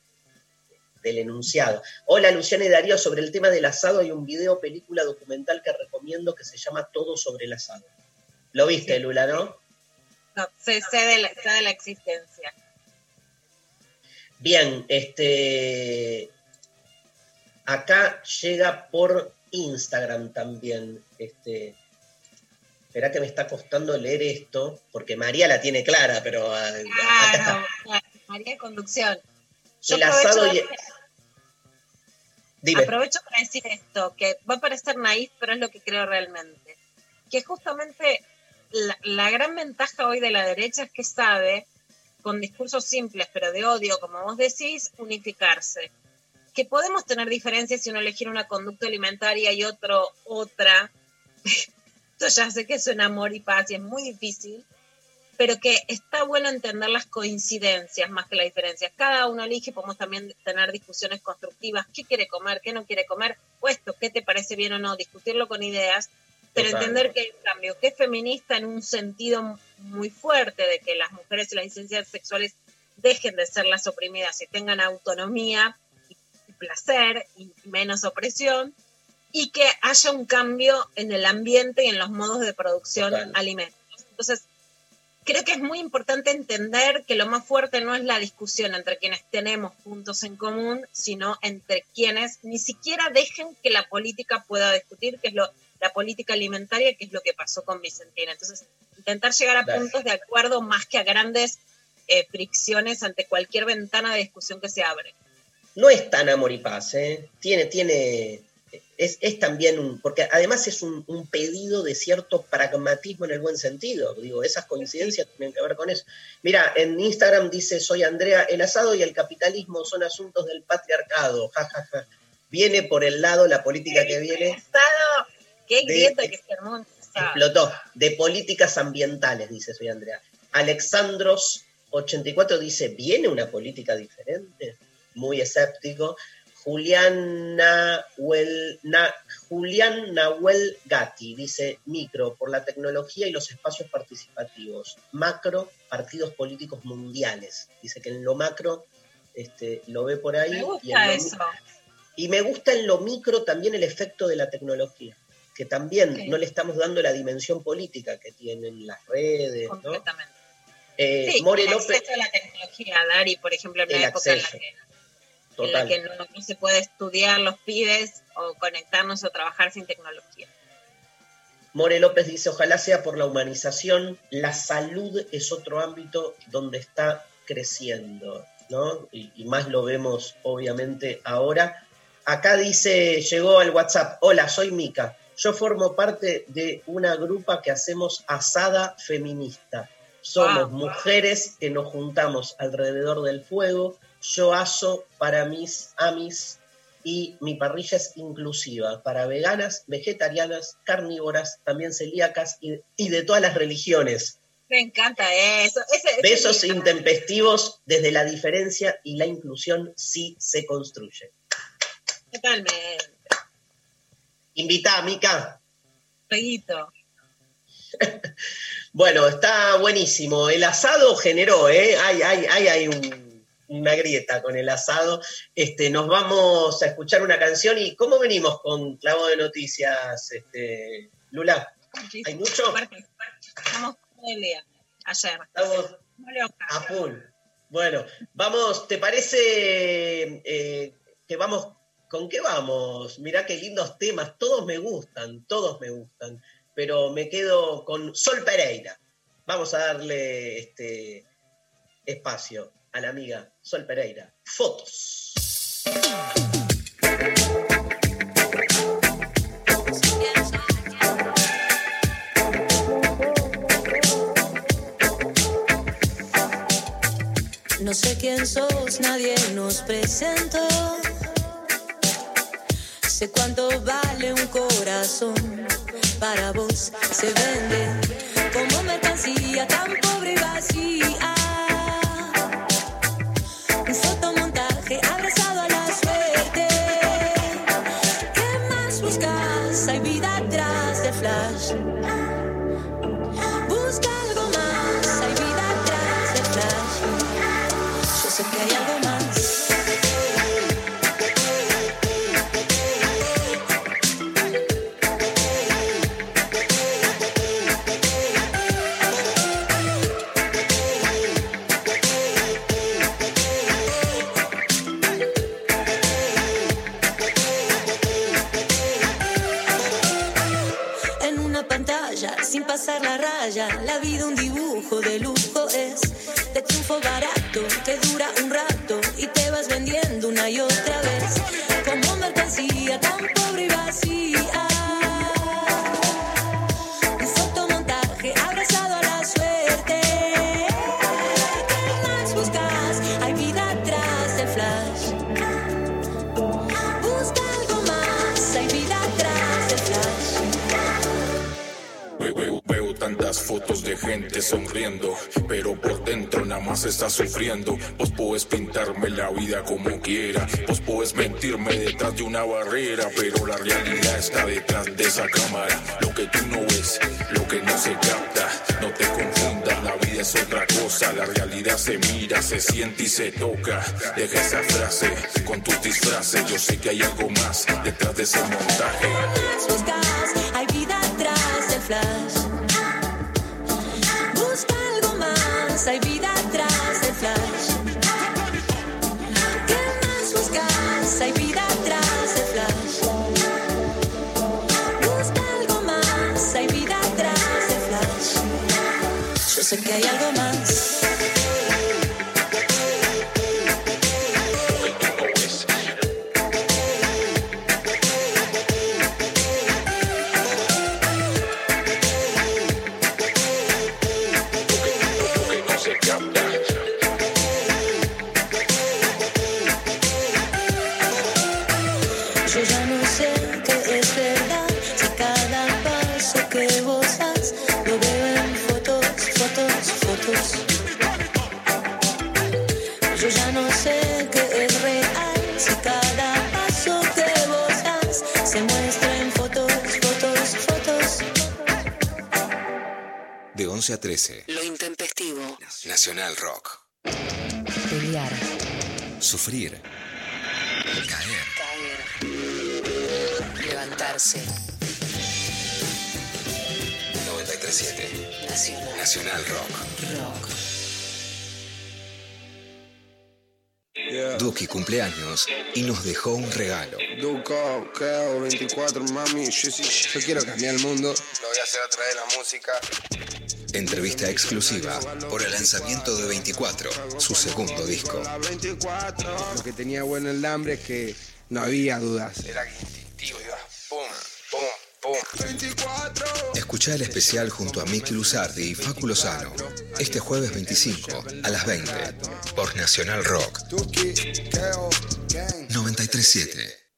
del enunciado. Hola Luciana y Darío, sobre el tema del asado hay un video, película documental que recomiendo que se llama Todo sobre el asado. ¿Lo viste, Sí. Lula, no? No, sé, sé de la, sé de la existencia. Bien, este. Acá llega por Instagram también. Este. Espera que me está costando leer esto, porque María la tiene clara, pero ah, acá está. Claro, claro, María Conducción. Yo El aprovecho, asado y. Dime. aprovecho para decir esto, que va a parecer naif, pero es lo que creo realmente. Que justamente la, la gran ventaja hoy de la derecha es que sabe, con discursos simples pero de odio, como vos decís, unificarse. Que podemos tener diferencias si uno elegir una conducta alimentaria y otro otra. Esto ya sé que suena amor y paz y es muy difícil, pero que está bueno entender las coincidencias más que las diferencias. Cada uno elige, podemos también tener discusiones constructivas, qué quiere comer, qué no quiere comer, o esto, qué te parece bien o no, discutirlo con ideas, pero Total. entender que hay un cambio, que es feminista en un sentido muy fuerte de que las mujeres y las disidencias sexuales dejen de ser las oprimidas y tengan autonomía y, placer y menos opresión, y que haya un cambio en el ambiente y en los modos de producción Total. alimentos. Entonces, creo que es muy importante entender que lo más fuerte no es la discusión entre quienes tenemos puntos en común, sino entre quienes ni siquiera dejen que la política pueda discutir, que es lo, la política alimentaria, que es lo que pasó con Vicentina. Entonces, intentar llegar a puntos de acuerdo más que a grandes eh, fricciones ante cualquier ventana de discusión que se abre. No es tan amor y paz, ¿eh? Tiene, tiene. Es, es también un. Porque además es un, un pedido de cierto pragmatismo en el buen sentido. Digo, esas coincidencias tienen que ver con eso. Mira, en Instagram dice: Soy Andrea, el asado y el capitalismo son asuntos del patriarcado. Ja, ja, ja. Viene por el lado la política que viene. Estado, qué De- grieta que se armó. Explotó. De políticas ambientales, dice Soy Andrea. Alexandros 84 dice, ¿viene una política diferente? Muy escéptico. Julián Nahuel, Na- Julián Nahuel Gatti dice, micro, por la tecnología y los espacios participativos. Macro, partidos políticos mundiales. Dice que en lo macro este, lo ve por ahí. Me y, en gusta lo eso. y me gusta en lo micro también el efecto de la tecnología, que también no le estamos dando la dimensión política que tienen las redes, ¿no? Completamente. Eh, Sí, More el López, acceso a la tecnología, Dari, por ejemplo, en época la acceso. Que, en la total. que no, no se puede estudiar los pibes o conectarnos o trabajar sin tecnología. More López dice, ojalá sea por la humanización, la salud es otro ámbito donde está creciendo, ¿no? Y, y más lo vemos obviamente ahora. Acá dice, llegó al WhatsApp, hola, soy Mica, yo formo parte de una grupa que hacemos asada feminista. Somos Wow. mujeres que nos juntamos alrededor del fuego, yo aso para mis amis y mi parrilla es inclusiva para veganas, vegetarianas, carnívoras, también celíacas y, y de todas las religiones. Me encanta eso. Ese, Besos intempestivos desde la diferencia y la inclusión sí se construye. Totalmente. Invita, Mica. Peguito. Bueno, está buenísimo. El asado generó, ¿eh? Hay, hay, hay, hay un- una grieta con el asado. Este, nos vamos a escuchar una canción y ¿cómo venimos con clavo de noticias, este, Lula? ¿Hay mucho? Fuerte. Estamos todo el día. Ayer. Estamos a full. Bueno, vamos, ¿te parece eh, que vamos? ¿Con qué vamos? Mirá qué lindos temas, todos me gustan, todos me gustan, pero me quedo con Sol Pereira. Vamos a darle este espacio a la amiga Sol Pereira. Fotos. No sé quién sos, nadie nos presentó. Sé cuánto vale un corazón para vos. Se vende como mercancía tan pobre y vacía. Yo fotos de gente sonriendo, pero por dentro nada más está sufriendo. Vos podés pintarme la vida como quiera, vos podés mentirme detrás de una barrera, pero la realidad está detrás de esa cámara. Lo que tú no ves, lo que no se capta, no te confundas, la vida es otra cosa. La realidad se mira, se siente y se toca. Deja esa frase con tus disfraces, yo sé que hay algo más detrás de ese montaje. buscas? Hay vida atrás del flash. Hay vida atrás del flash. ¿Qué más buscas? Hay vida atrás del flash. Busca algo más, hay vida atrás del flash. Yo sé que hay algo más. 11 a 13. Lo intempestivo. Nacional Rock. Pelear. Sufrir. Caer. Caer. Levantarse. 937. Nacional. Nacional Rock. Rock. Duki cumpleaños y nos dejó un regalo. Duco, Keo, 24, mami, yo, yo quiero cambiar el mundo. Lo voy a hacer a través de la música. Entrevista exclusiva por el lanzamiento de 24, su segundo disco. Lo que tenía bueno el hambre es que no había dudas. Era instintivo, iba pum, pum, pum. 24. Escuchá el especial junto a Miki Luzardi y Facu Lozano este jueves 25 a las 20 por Nacional Rock Duki, Keo, gang. 937.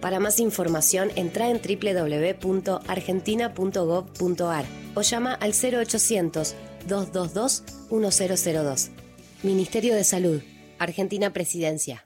Para más información, entra en www.argentina.gov.ar o llama al 0800-222-1002. Ministerio de Salud, Argentina Presidencia.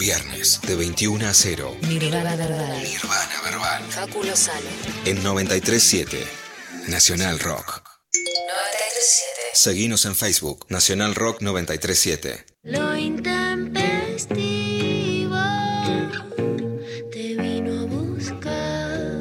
Viernes de 21 a 0 Nirvana Verbal. Nirvana Verbal. Facu Lozano. en 937 Nacional Rock. 937. Seguinos en Facebook, Nacional Rock 937. Lo intempestivo te vino a buscar.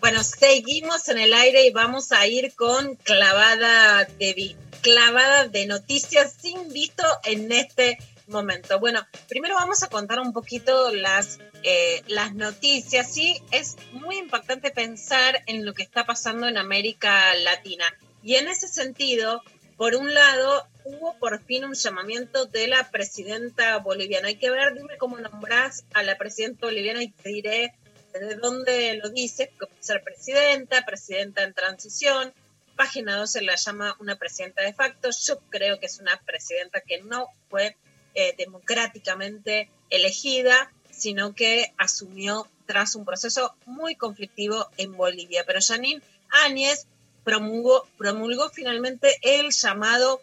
Bueno, seguimos en el aire y vamos a ir con clavada de, clavada de noticias sin visto en este momento. Bueno, primero vamos a contar un poquito las, eh, las noticias. Sí, es muy impactante pensar en lo que está pasando en América Latina. Y en ese sentido, por un lado, hubo por fin un llamamiento de la presidenta boliviana. Hay que ver, dime cómo nombrás a la presidenta boliviana y te diré de dónde lo dice, porque puede ser presidenta, presidenta en transición. Página 12 la llama una presidenta de facto. Yo creo que es una presidenta que no fue eh, democráticamente elegida, sino que asumió tras un proceso muy conflictivo en Bolivia. Pero Janine Áñez promulgó, promulgó finalmente el llamado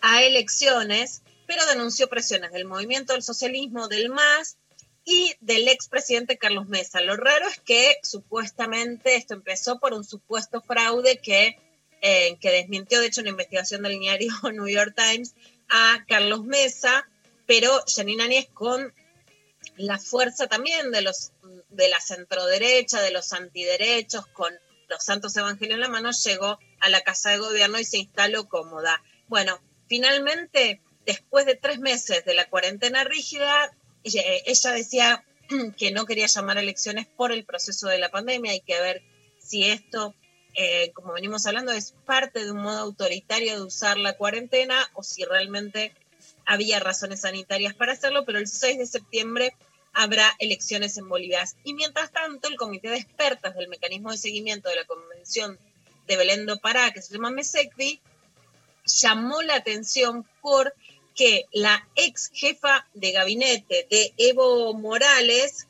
a elecciones, pero denunció presiones del movimiento del socialismo, del MAS y del expresidente Carlos Mesa. Lo raro es que supuestamente esto empezó por un supuesto fraude que, eh, que desmintió, de hecho, una investigación del diario New York Times a Carlos Mesa, pero Janine Áñez con la fuerza también de los de la centroderecha, de los antiderechos, con los santos evangelios en la mano, llegó a la Casa de Gobierno y se instaló cómoda. Bueno, finalmente, después de tres meses de la cuarentena rígida, ella, ella decía que no quería llamar a elecciones por el proceso de la pandemia. Hay que ver si esto, eh, como venimos hablando, es parte de un modo autoritario de usar la cuarentena o si realmente había razones sanitarias para hacerlo, pero el 6 de septiembre habrá elecciones en Bolivia. Y mientras tanto, el Comité de Expertas del Mecanismo de Seguimiento de la Convención de Belén do Pará, que se llama MESECVI, llamó la atención por que la ex jefa de gabinete de Evo Morales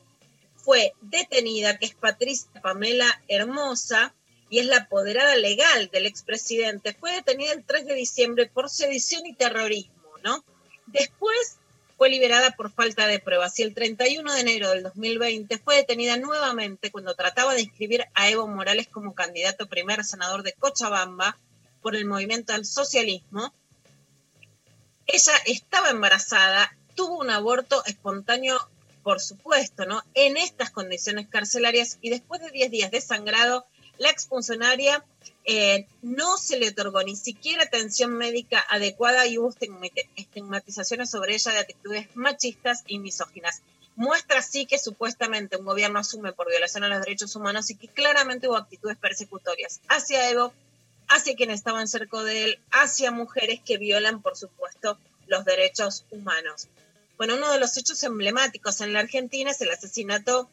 fue detenida, que es Patricia Pamela Hermosa, y es la apoderada legal del expresidente. Fue detenida el 3 de diciembre por sedición y terrorismo, ¿no? Después fue liberada por falta de pruebas y el 31 de enero del 2020 fue detenida nuevamente cuando trataba de inscribir a Evo Morales como candidato primer senador de Cochabamba por el movimiento al socialismo. Ella estaba embarazada, tuvo un aborto espontáneo, por supuesto, ¿no? En estas condiciones carcelarias y después de 10 días de sangrado, la exfuncionaria eh, no se le otorgó ni siquiera atención médica adecuada y hubo estigmatizaciones sobre ella de actitudes machistas y misóginas. Muestra así que supuestamente un gobierno asume por violación a los derechos humanos y que claramente hubo actitudes persecutorias hacia Evo, hacia quienes estaban cerca de él, hacia mujeres que violan, por supuesto, los derechos humanos. Bueno, uno de los hechos emblemáticos en la Argentina es el asesinato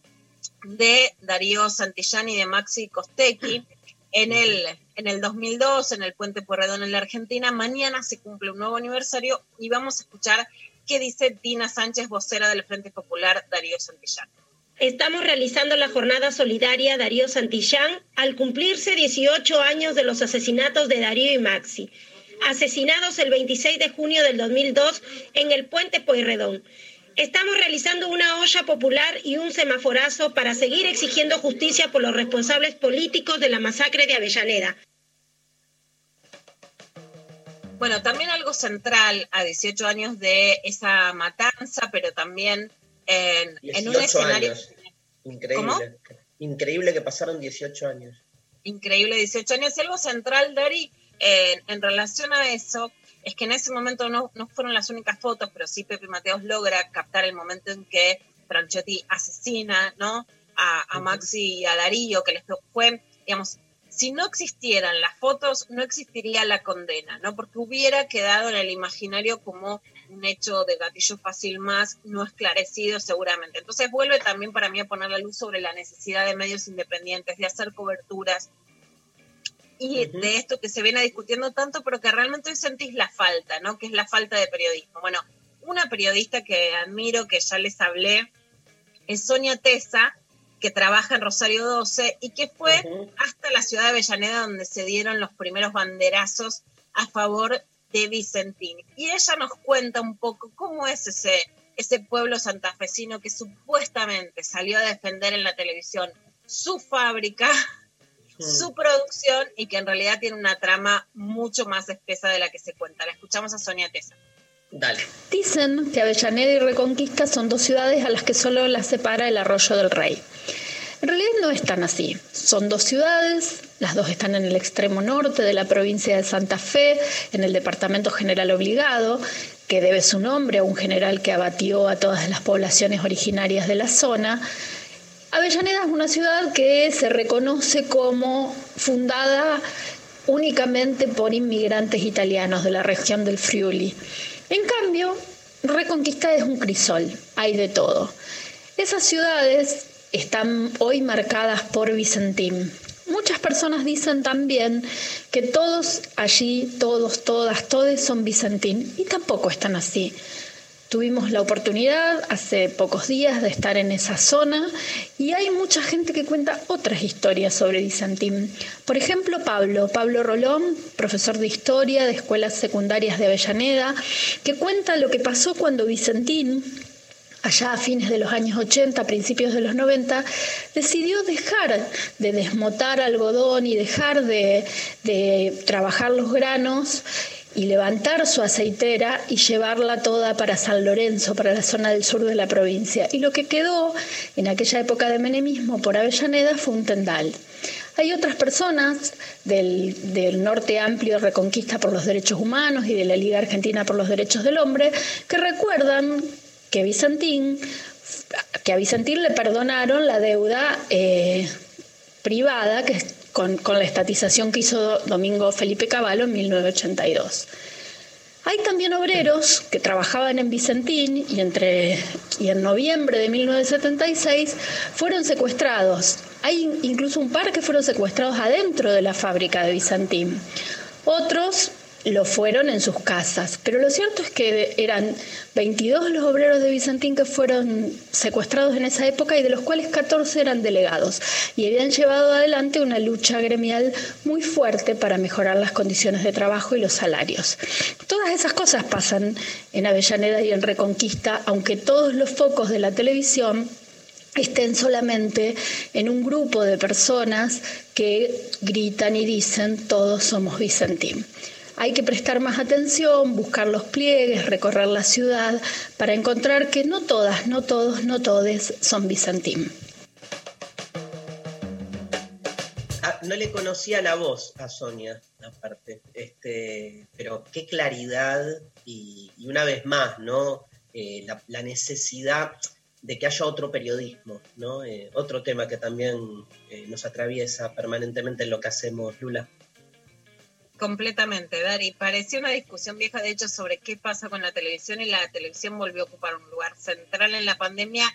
de Darío Santillán y de Maxi Costecchi en el, en el 2002 en el Puente Pueyrredón en la Argentina. Mañana se cumple un nuevo aniversario y vamos a escuchar qué dice Dina Sánchez, vocera del Frente Popular Darío Santillán. Estamos realizando la jornada solidaria Darío Santillán al cumplirse 18 años de los asesinatos de Darío y Maxi, asesinados el 26 de junio del 2002 en el Puente Pueyrredón. Estamos realizando una olla popular y un semaforazo para seguir exigiendo justicia por los responsables políticos de la masacre de Avellaneda. Bueno, también algo central a 18 años de esa matanza, pero también en, en un 18 escenario... años. Increíble. ¿Cómo? Increíble que pasaron 18 años. Increíble, 18 años. Y algo central, Dari, en, en relación a eso, es que en ese momento no, no fueron las únicas fotos, pero sí Pepe Mateos logra captar el momento en que Franchetti asesina, ¿no? A, a Maxi y a Darío, que les fue, digamos, si no existieran las fotos, no existiría la condena, ¿no? Porque hubiera quedado en el imaginario como un hecho de gatillo fácil más no esclarecido seguramente. Entonces vuelve también para mí a poner la luz sobre la necesidad de medios independientes, de hacer coberturas y uh -huh. de esto que se viene discutiendo tanto, pero que realmente hoy sentís la falta, ¿no? Que es la falta de periodismo. Bueno, una periodista que admiro, que ya les hablé, es Sonia Tesa, que trabaja en Rosario 12 y que fue uh -huh. hasta la ciudad de Avellaneda donde se dieron los primeros banderazos a favor de Vicentini. Y ella nos cuenta un poco cómo es ese, ese pueblo santafesino que supuestamente salió a defender en la televisión su fábrica, su producción y que en realidad tiene una trama mucho más espesa de la que se cuenta. La escuchamos a Sonia Tesa. Dale. Dicen que Avellaneda y Reconquista son dos ciudades a las que solo las separa el arroyo del rey. En realidad no es tan así. Son dos ciudades, las dos están en el extremo norte de la provincia de Santa Fe, en el departamento general obligado, que debe su nombre a un general que abatió a todas las poblaciones originarias de la zona. Avellaneda es una ciudad que se reconoce como fundada únicamente por inmigrantes italianos de la región del Friuli. En cambio, Reconquista es un crisol, hay de todo. Esas ciudades están hoy marcadas por Vicentín. Muchas personas dicen también que todos allí, todos, todas, todos son Vicentín y tampoco están así. Tuvimos la oportunidad hace pocos días de estar en esa zona y hay mucha gente que cuenta otras historias sobre Vicentín. Por ejemplo, Pablo, Pablo Rolón, profesor de historia de escuelas secundarias de Avellaneda, que cuenta lo que pasó cuando Vicentín, allá a fines de los años 80, principios de los 90, decidió dejar de desmotar algodón y dejar de, trabajar los granos y levantar su aceitera y llevarla toda para San Lorenzo, para la zona del sur de la provincia. Y lo que quedó en aquella época de menemismo por Avellaneda fue un tendal. Hay otras personas del, del, norte amplio Reconquista por los Derechos Humanos y de la Liga Argentina por los Derechos del Hombre que recuerdan que Vicentín, que a Vicentín le perdonaron la deuda eh, privada que con, la estatización que hizo Domingo Felipe Cavallo en 1982. Hay también obreros que trabajaban en Vicentín y, entre, y en noviembre de 1976 fueron secuestrados. Hay incluso un par que fueron secuestrados adentro de la fábrica de Vicentín. Otros lo fueron en sus casas. Pero lo cierto es que eran 22 los obreros de Vicentín que fueron secuestrados en esa época y de los cuales 14 eran delegados y habían llevado adelante una lucha gremial muy fuerte para mejorar las condiciones de trabajo y los salarios. Todas esas cosas pasan en Avellaneda y en Reconquista, aunque todos los focos de la televisión estén solamente en un grupo de personas que gritan y dicen todos somos Vicentín. Hay que prestar más atención, buscar los pliegues, recorrer la ciudad para encontrar que no todas, no todos, no todes son Vicentín. Ah, no le conocía la voz a Sonia, aparte, este, pero qué claridad y, una vez más, ¿no? Eh, la, la, necesidad de que haya otro periodismo, ¿no? Eh, otro tema que también eh, nos atraviesa permanentemente en lo que hacemos, Lula. Completamente, Dari. Parecía una discusión vieja, de hecho, sobre qué pasa con la televisión y la televisión volvió a ocupar un lugar central en la pandemia,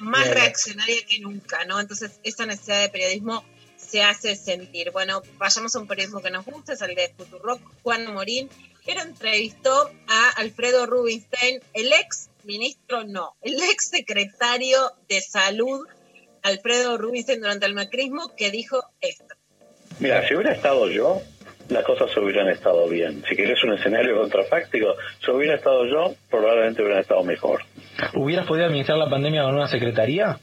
más Bien. reaccionaria que nunca, ¿no? Entonces, esa necesidad de periodismo se hace sentir. Bueno, vayamos a un periodismo que nos gusta, es el de Futurock. Juan Morín, pero entrevistó a Alfredo Rubinstein, el ex ministro, no, el ex secretario de Salud, Alfredo Rubinstein, durante el macrismo, que dijo esto. Mira, si hubiera estado yo, las cosas hubieran estado bien. Si querés un escenario contrafáctico, si hubiera estado yo, probablemente hubieran estado mejor. ¿Hubieras podido administrar la pandemia con una secretaría?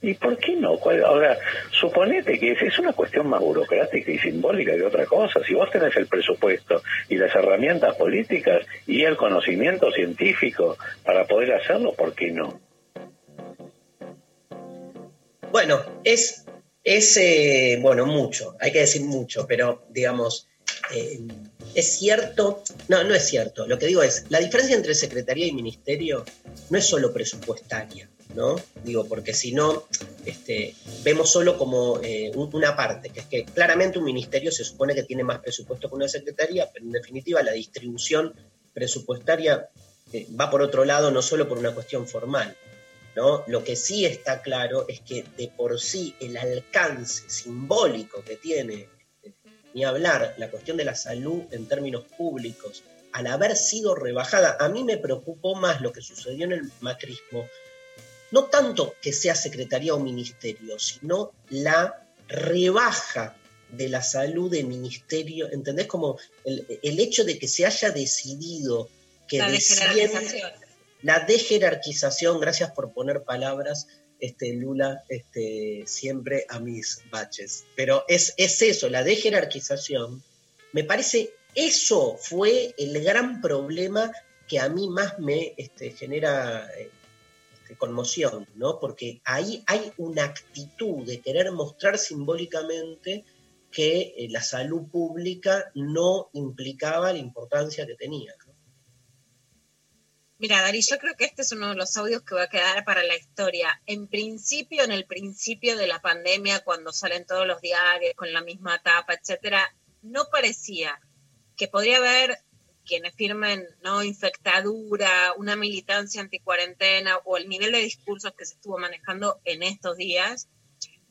¿Y por qué no? Ahora, suponete que es una cuestión más burocrática y simbólica que otra cosa. Si vos tenés el presupuesto y las herramientas políticas y el conocimiento científico para poder hacerlo, ¿por qué no? Bueno, es, es eh, bueno, mucho, hay que decir mucho, pero digamos, eh, es cierto, no, no es cierto. Lo que digo es, la diferencia entre secretaría y ministerio no es solo presupuestaria, ¿no? Digo, porque si no, este, vemos solo como eh, una parte, que es que claramente un ministerio se supone que tiene más presupuesto que una secretaría, pero en definitiva la distribución presupuestaria eh, va por otro lado, no solo por una cuestión formal. ¿no? Lo que sí está claro es que de por sí el alcance simbólico que tiene ni hablar, la cuestión de la salud en términos públicos, al haber sido rebajada, a mí me preocupó más lo que sucedió en el macrismo, no tanto que sea secretaría o ministerio, sino la rebaja de la salud de ministerio, ¿entendés? Como el, el hecho de que se haya decidido que la desciende, la gracias por poner palabras, este, Lula, este, siempre a mis baches. Pero es, es eso, la dejerarquización, me parece, eso fue el gran problema que a mí más me este, genera eh, este, conmoción, ¿no? Porque ahí hay una actitud de querer mostrar simbólicamente que eh, la salud pública no implicaba la importancia que tenía. Mira, Dari, yo creo que este es uno de los audios que va a quedar para la historia. En principio, en el principio de la pandemia, cuando salen todos los diarios con la misma tapa, etcétera, no parecía que podría haber quienes firmen no infectadura, una militancia anticuarentena o el nivel de discursos que se estuvo manejando en estos días,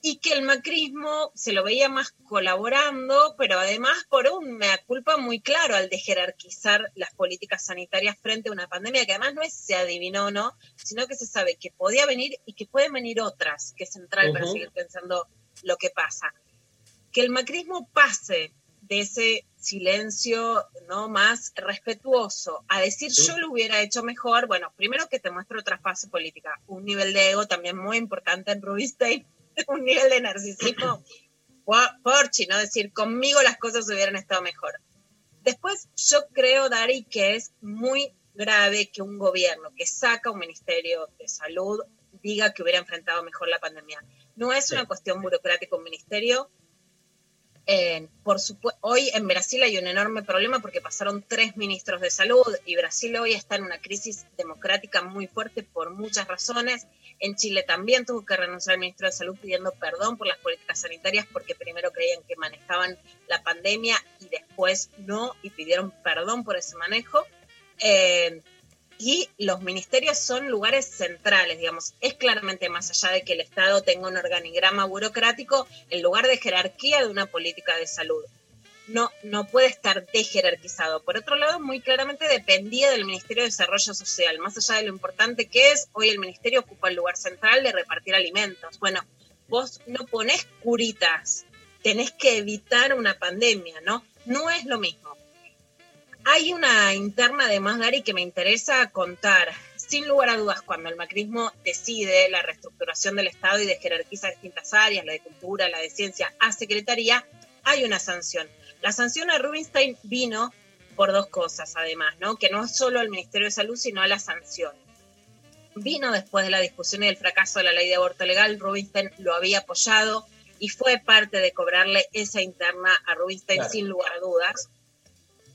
y que el macrismo se lo veía más colaborando, pero además por un mea culpa muy claro al de jerarquizar las políticas sanitarias frente a una pandemia que además no es se adivinó no, sino que se sabe que podía venir y que pueden venir otras, que es central para Ujú. seguir pensando lo que pasa. Que el macrismo pase de ese silencio no más respetuoso a decir Sí. yo lo hubiera hecho mejor, bueno, primero que te muestra otra fase política, un nivel de ego también muy importante en Rubinstein, un nivel de narcisismo por- porchi, ¿no? Decir, conmigo las cosas hubieran estado mejor. Después, yo creo, Dari, que es muy grave que un gobierno que saca un ministerio de salud diga que hubiera enfrentado mejor la pandemia. No es una cuestión burocrática un ministerio. Eh, por hoy en Brasil hay un enorme problema porque pasaron tres ministros de salud y Brasil hoy está en una crisis democrática muy fuerte por muchas razones. En Chile también tuvo que renunciar el ministro de Salud pidiendo perdón por las políticas sanitarias porque primero creían que manejaban la pandemia y después no y pidieron perdón por ese manejo. Eh, y los ministerios son lugares centrales, digamos, es claramente más allá de que el Estado tenga un organigrama burocrático, el lugar de jerarquía de una política de salud. No, no puede estar dejerarquizado. Por otro lado, muy claramente dependía del Ministerio de Desarrollo Social, más allá de lo importante que es, hoy el Ministerio ocupa el lugar central de repartir alimentos. Bueno, vos no ponés curitas, tenés que evitar una pandemia, ¿no? No es lo mismo. Hay una interna de más, Dari, que me interesa contar. Sin lugar a dudas, cuando el macrismo decide la reestructuración del Estado y desjerarquiza distintas áreas, la de cultura, la de ciencia, a secretaría, hay una sanción. La sanción a Rubinstein vino por dos cosas, además, ¿no? Que no es solo al Ministerio de Salud, sino a la sanción. Vino después de la discusión y del fracaso de la ley de aborto legal, Rubinstein lo había apoyado y fue parte de cobrarle esa interna a Rubinstein Claro. sin lugar a dudas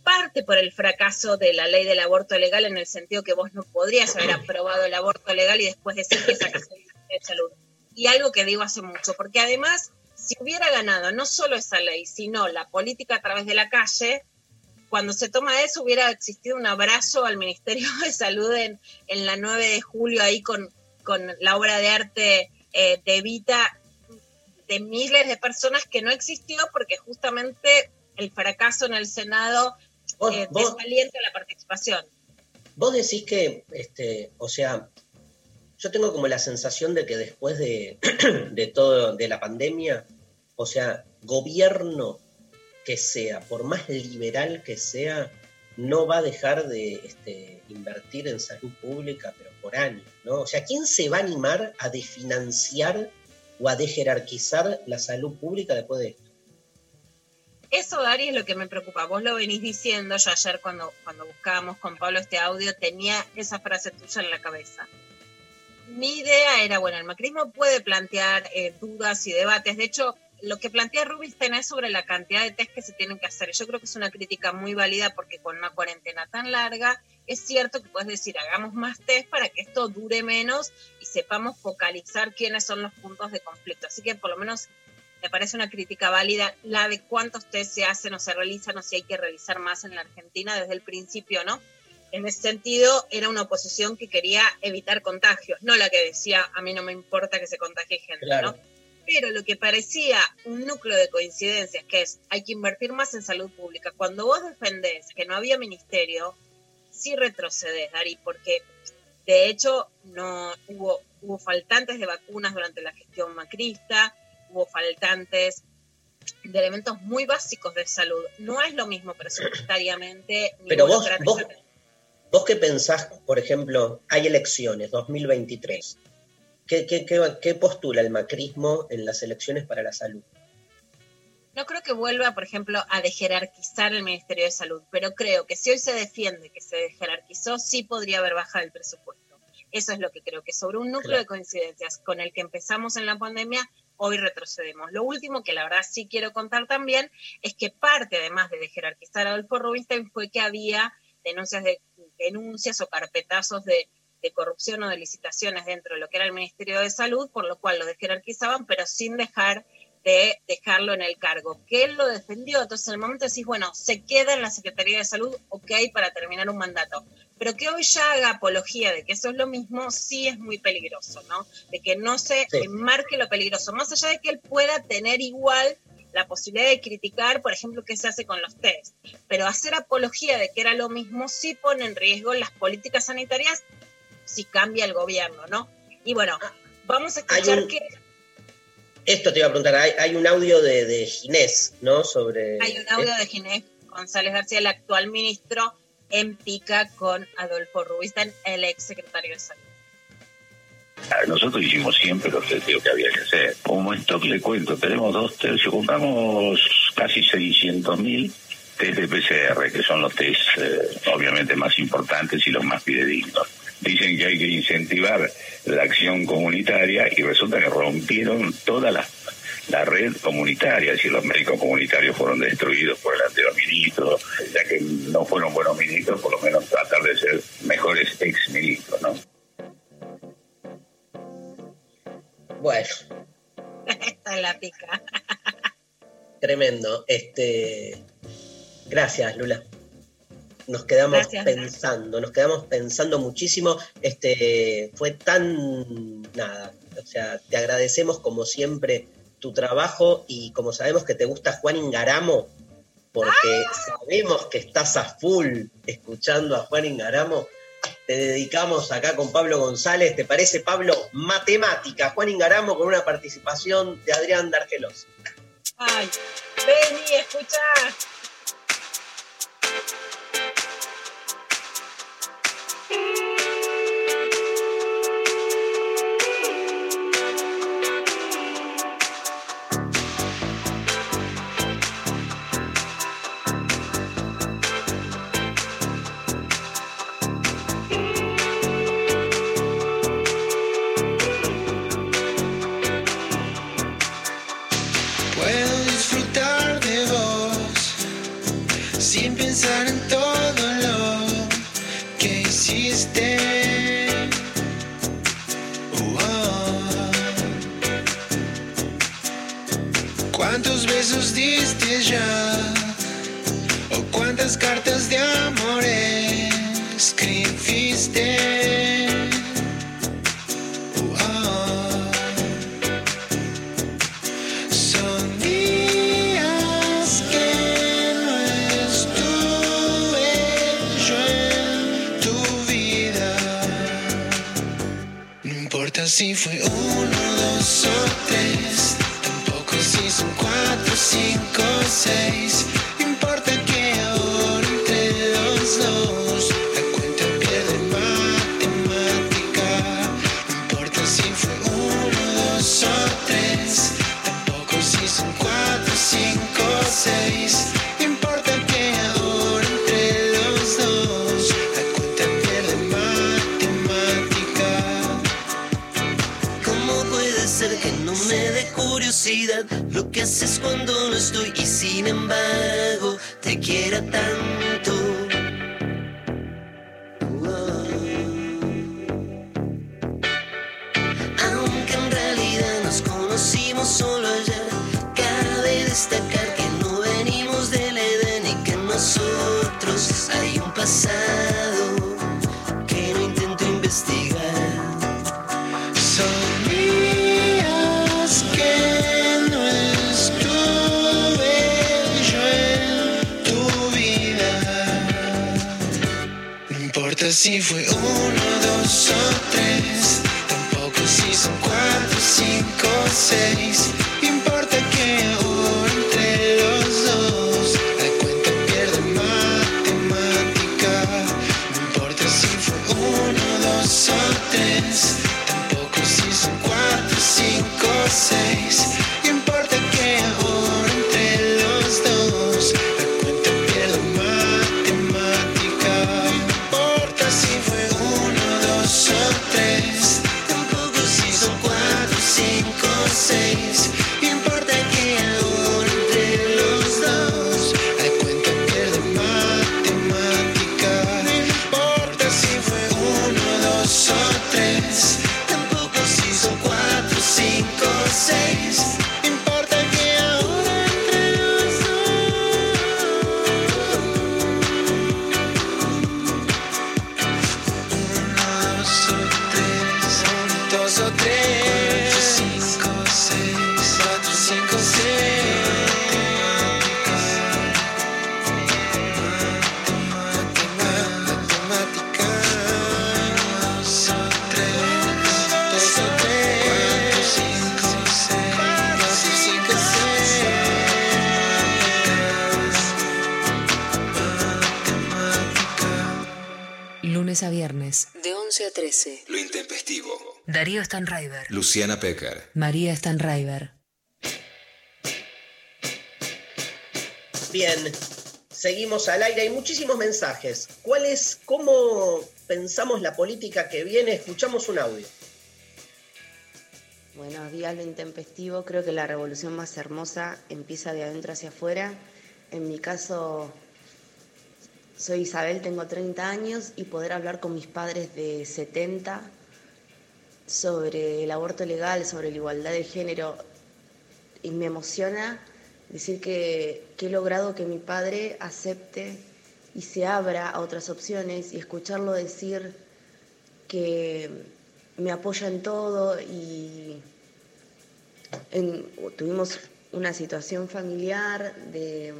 parte por el fracaso de la ley del aborto legal en el sentido que vos no podrías haber aprobado el aborto legal y después decir que sacaste el Ministerio de salud. Y algo que digo hace mucho, porque además, si hubiera ganado no solo esa ley, sino la política a través de la calle, cuando se toma eso hubiera existido un abrazo al Ministerio de Salud en, en la 9 de julio ahí con, con la obra de arte eh, de Vita de miles de personas que no existió porque justamente el fracaso en el Senado eh, vos- desalienta la participación. Vos decís que, este, o sea, yo tengo como la sensación de que después de, de todo, de la pandemia, o sea, gobierno que sea, por más liberal que sea, no va a dejar de este, invertir en salud pública, pero por años, ¿no? O sea, ¿quién se va a animar a desfinanciar o a dejerarquizar la salud pública después de esto? Eso, Dari, es lo que me preocupa. Vos lo venís diciendo, yo ayer cuando, cuando buscábamos con Pablo este audio tenía esa frase tuya en la cabeza. Mi idea era, bueno, el macrismo puede plantear eh, dudas y debates. De hecho, lo que plantea Rubinstein es sobre la cantidad de test que se tienen que hacer. Yo creo que es una crítica muy válida porque con una cuarentena tan larga, es cierto que puedes decir, hagamos más test para que esto dure menos y sepamos focalizar quiénes son los puntos de conflicto. Así que por lo menos me parece una crítica válida la de cuántos test se hacen o se realizan o si hay que realizar más en la Argentina desde el principio, ¿no? En ese sentido, era una oposición que quería evitar contagios, no la que decía, a mí no me importa que se contagie gente. ¿no? Pero lo que parecía un núcleo de coincidencias, que es, hay que invertir más en salud pública. Cuando vos defendés que no había ministerio, sí retrocedes, Dari, porque de hecho no hubo, hubo faltantes de vacunas durante la gestión macrista, hubo faltantes de elementos muy básicos de salud. No es lo mismo presupuestariamente ni Pero vos, vos. ¿Vos qué pensás, por ejemplo, hay elecciones 2023? ¿Qué, qué, qué, qué postula el macrismo en las elecciones para la salud? No creo que vuelva, por ejemplo, a dejerarquizar el Ministerio de Salud, pero creo que si hoy se defiende que se dejerarquizó, sí podría haber bajado el presupuesto. Eso es lo que creo, que sobre un núcleo de coincidencias con el que empezamos en la pandemia, hoy retrocedemos. Lo último que la verdad sí quiero contar también es que parte, además de jerarquizar a Adolfo Rubinstein, fue que había denuncias, de, denuncias o carpetazos de, de corrupción o de licitaciones dentro de lo que era el Ministerio de Salud, por lo cual lo desjerarquizaban, pero sin dejar de dejarlo en el cargo, que él lo defendió, entonces en el momento decís, bueno, se queda en la Secretaría de Salud, ok, para terminar un mandato, pero que hoy ya haga apología de que eso es lo mismo, sí es muy peligroso, ¿no? De que no se Sí. marque lo peligroso, más allá de que él pueda tener igual la posibilidad de criticar, por ejemplo, qué se hace con los test, pero hacer apología de que era lo mismo sí pone en riesgo las políticas sanitarias si cambia el gobierno, ¿no? Y bueno, vamos a escuchar un- que Esto te iba a preguntar, hay, hay un audio de, de Ginés, ¿no? Sobre... Hay un audio de Ginés González García, el actual ministro, en pica con Adolfo Rubinstein, el ex secretario de Salud. Nosotros hicimos siempre los testeos que había que hacer. Como stock le cuento, tenemos dos tercios, compramos casi 600 mil test de PCR, que son los test eh, obviamente más importantes y los más fidedignos. Dicen que hay que incentivar la acción comunitaria y resulta que rompieron toda la, la red comunitaria, es decir, los médicos comunitarios fueron destruidos por el anterior ministro, ya que no fueron buenos ministros, por lo menos tratar de ser mejores ex ministros, ¿no? Bueno, Esta es la pica. tremendo. Este, gracias, Lula. Nos quedamos Gracias. pensando, nos quedamos pensando muchísimo. Este, fue tan nada. O sea, te agradecemos como siempre tu trabajo y como sabemos que te gusta Juan Ingaramo, porque sabemos que estás a full escuchando a Juan Ingaramo, te dedicamos acá con Pablo González. ¿Te parece, Pablo? Matemática. Juan Ingaramo con una participación de Adrián Dargelos. Ay, vení, escucha. Puedo si fue uno, dos o tres. Tampoco si son cuatro, cinco, seis. Stanraiver. Luciana Pecker. María Stanraiver. Bien, seguimos al aire. Hay muchísimos mensajes. ¿Cuál es, cómo pensamos la política que viene? Escuchamos un audio. Buenos días, lo intempestivo. Creo que la revolución más hermosa empieza de adentro hacia afuera. En mi caso, soy Isabel, tengo 30 años y poder hablar con mis padres de 70 sobre el aborto legal, sobre la igualdad de género, y me emociona decir que, he logrado que mi padre acepte y se abra a otras opciones y escucharlo decir que me apoya en todo y tuvimos una situación familiar de,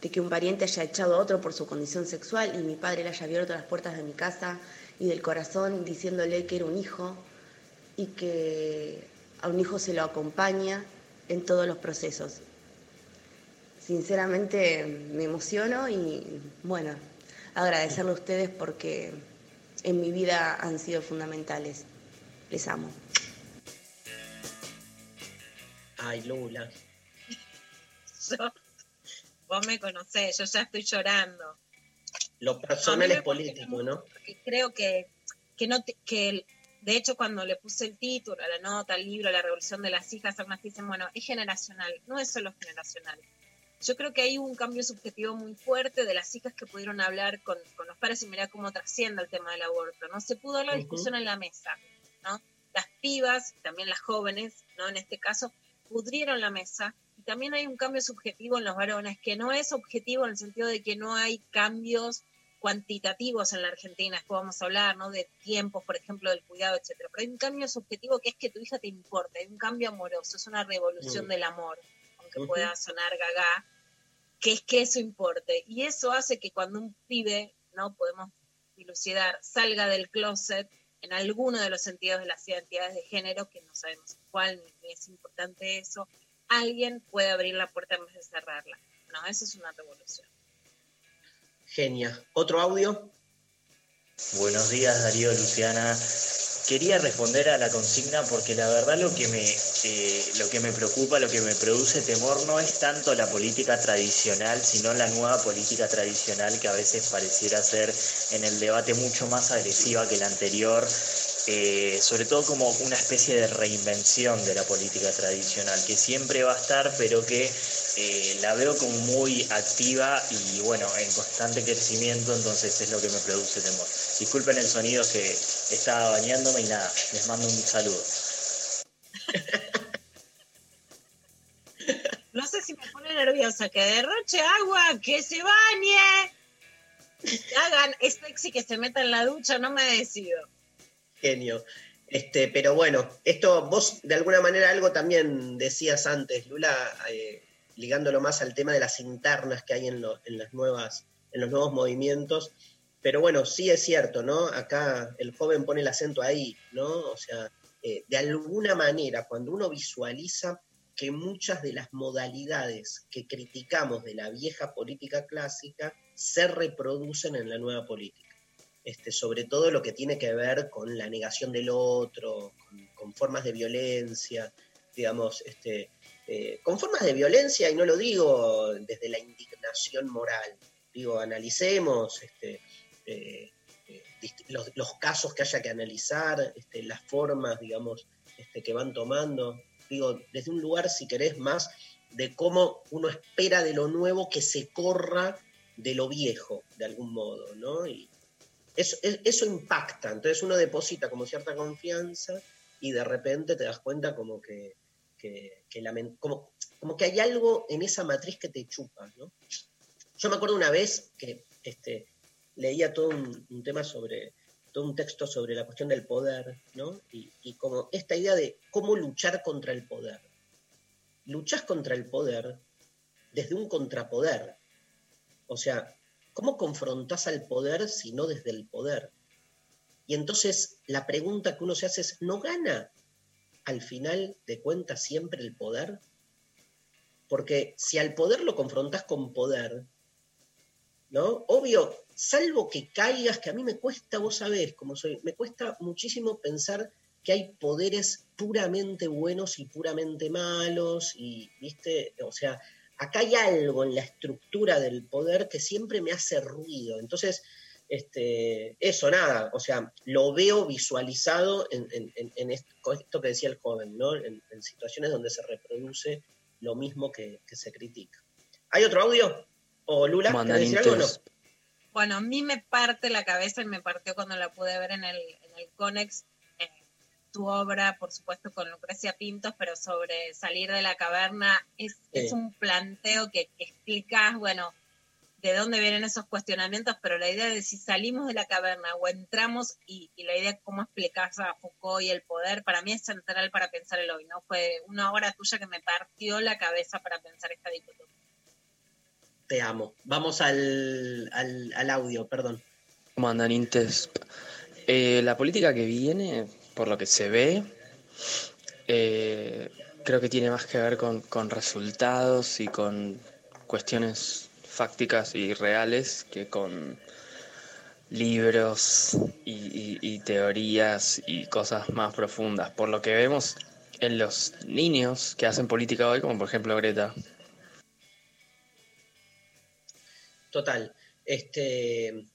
de que un pariente haya echado a otro por su condición sexual y mi padre le haya abierto las puertas de mi casa y del corazón diciéndole que era un hijo y que a un hijo se lo acompaña en todos los procesos. Sinceramente me emociono y bueno, agradecerle a ustedes porque en mi vida han sido fundamentales. Les amo. Ay, Lula. Yo, vos me conocés, yo ya estoy llorando. Lo personal es político, ¿no? creo que, que no te- que el- de hecho cuando le puse el título a la nota, al libro, La revolución de las hijas, algunas dicen, bueno, es generacional, no es solo generacional. Yo creo que hay un cambio subjetivo muy fuerte de las hijas que pudieron hablar con, con los padres y mirar cómo trasciende el tema del aborto, ¿no? Se pudo dar la discusión en la mesa, ¿no? Las pibas, también las jóvenes, ¿no? En este caso, pudrieron la mesa y también hay un cambio subjetivo en los varones, que no es objetivo en el sentido de que no hay cambios cuantitativos en la Argentina, después vamos a hablar, ¿no? De tiempos, por ejemplo, del cuidado, etcétera. Pero hay un cambio subjetivo que es que tu hija te importa, hay un cambio amoroso, es una revolución Mm. del amor, aunque pueda sonar gaga, que es que eso importe. Y eso hace que cuando un pibe, ¿no? Podemos dilucidar, salga del closet en alguno de los sentidos de las identidades de género, que no sabemos cuál, ni es importante eso, alguien puede abrir la puerta en vez de cerrarla. No, eso es una revolución. Genia. ¿Otro audio? Buenos días Darío, Luciana. Quería responder a la consigna porque la verdad lo que me eh, lo que me preocupa, lo que me produce temor no es tanto la política tradicional, sino la nueva política tradicional que a veces pareciera ser en el debate mucho más agresiva que la anterior, eh, sobre todo como una especie de reinvención de la política tradicional, que siempre va a estar, pero que eh, la veo como muy activa y bueno, en constante crecimiento, entonces es lo que me produce temor. Disculpen el sonido que estaba bañándome y nada, les mando un saludo. No sé si me pone nerviosa, que derroche agua, que se bañe, que hagan, es sexy que se meta en la ducha, no me decido. Genio. Este, pero bueno, esto vos de alguna manera algo también decías antes, Lula, eh, ligándolo más al tema de las internas que hay en, en las nuevas, en los nuevos movimientos. Pero bueno, sí es cierto, ¿no? Acá el joven pone el acento ahí, ¿no? O sea, eh, de alguna manera, cuando uno visualiza que muchas de las modalidades que criticamos de la vieja política clásica se reproducen en la nueva política. este, sobre todo lo que tiene que ver con la negación del otro, con, con formas de violencia, digamos, este, eh, con formas de violencia, y no lo digo desde la indignación moral, digo, analicemos este, eh, eh, los, casos que haya que analizar, este, las formas, digamos, este, que van tomando, digo, desde un lugar, si querés, más de cómo uno espera de lo nuevo que se corra de lo viejo, de algún modo, ¿no? Y eso, es- eso impacta, entonces uno deposita como cierta confianza y de repente te das cuenta como que, que, como, como que hay algo en esa matriz que te chupa, ¿no? Yo me acuerdo una vez que este, leía todo un, un tema sobre, todo un texto sobre la cuestión del poder, ¿no? Y, y como esta idea de cómo luchar contra el poder. Luchás contra el poder desde un contrapoder. O sea, ¿cómo confrontás al poder si no desde el poder? Y entonces la pregunta que uno se hace es, ¿no gana al final de cuentas siempre el poder? Porque si al poder lo confrontás con poder, ¿no? Obvio, salvo que caigas, que a mí me cuesta, vos sabés cómo soy, me cuesta muchísimo pensar que hay poderes puramente buenos y puramente malos, y, ¿viste? O sea, acá hay algo en la estructura del poder que siempre me hace ruido. Entonces, este, eso, nada, o sea, lo veo visualizado en, en- en- en esto, que decía el joven, ¿no? En, en situaciones donde se reproduce lo mismo que, que se critica. ¿Hay otro audio? ¿O Lula, ¿querés decir algo o no? Bueno, a mí me parte la cabeza y me partió cuando la pude ver en el, en el Conex, eh, tu obra, por supuesto, con Lucrecia Pintos, pero sobre salir de la caverna, es, es un planteo que, que explicas, bueno, de dónde vienen esos cuestionamientos, pero la idea de si salimos de la caverna o entramos y, y la idea de cómo explicas a Foucault y el poder, para mí es central para pensar el hoy, ¿no? Fue una obra tuya que me partió la cabeza para pensar esta dicotomía. Te amo. Vamos al, al, al audio, perdón. ¿Cómo andan, Intes? Eh, la política que viene, por lo que se ve, eh, creo que tiene más que ver con, con resultados y con cuestiones fácticas y reales que con libros y, y- y teorías y cosas más profundas. Por lo que vemos en los niños que hacen política hoy, como por ejemplo Greta. Total. Este,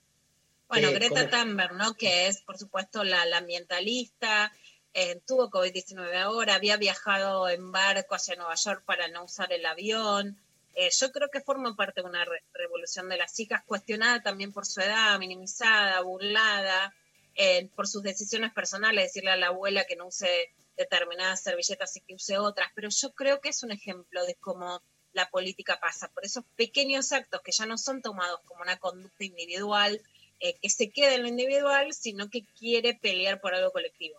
Bueno, Eh, Greta ¿cómo? Thunberg, ¿no? Que es, por supuesto, la, la ambientalista, eh, tuvo COVID-19 ahora, había viajado en barco hacia Nueva York para no usar el avión. Eh, yo creo que forma parte de una re- revolución de las hijas, cuestionada también por su edad, minimizada, burlada, eh, por sus decisiones personales, decirle a la abuela que no use determinadas servilletas y que use otras, pero yo creo que es un ejemplo de cómo la política pasa, por esos pequeños actos que ya no son tomados como una conducta individual, eh, que se queda en lo individual, sino que quiere pelear por algo colectivo.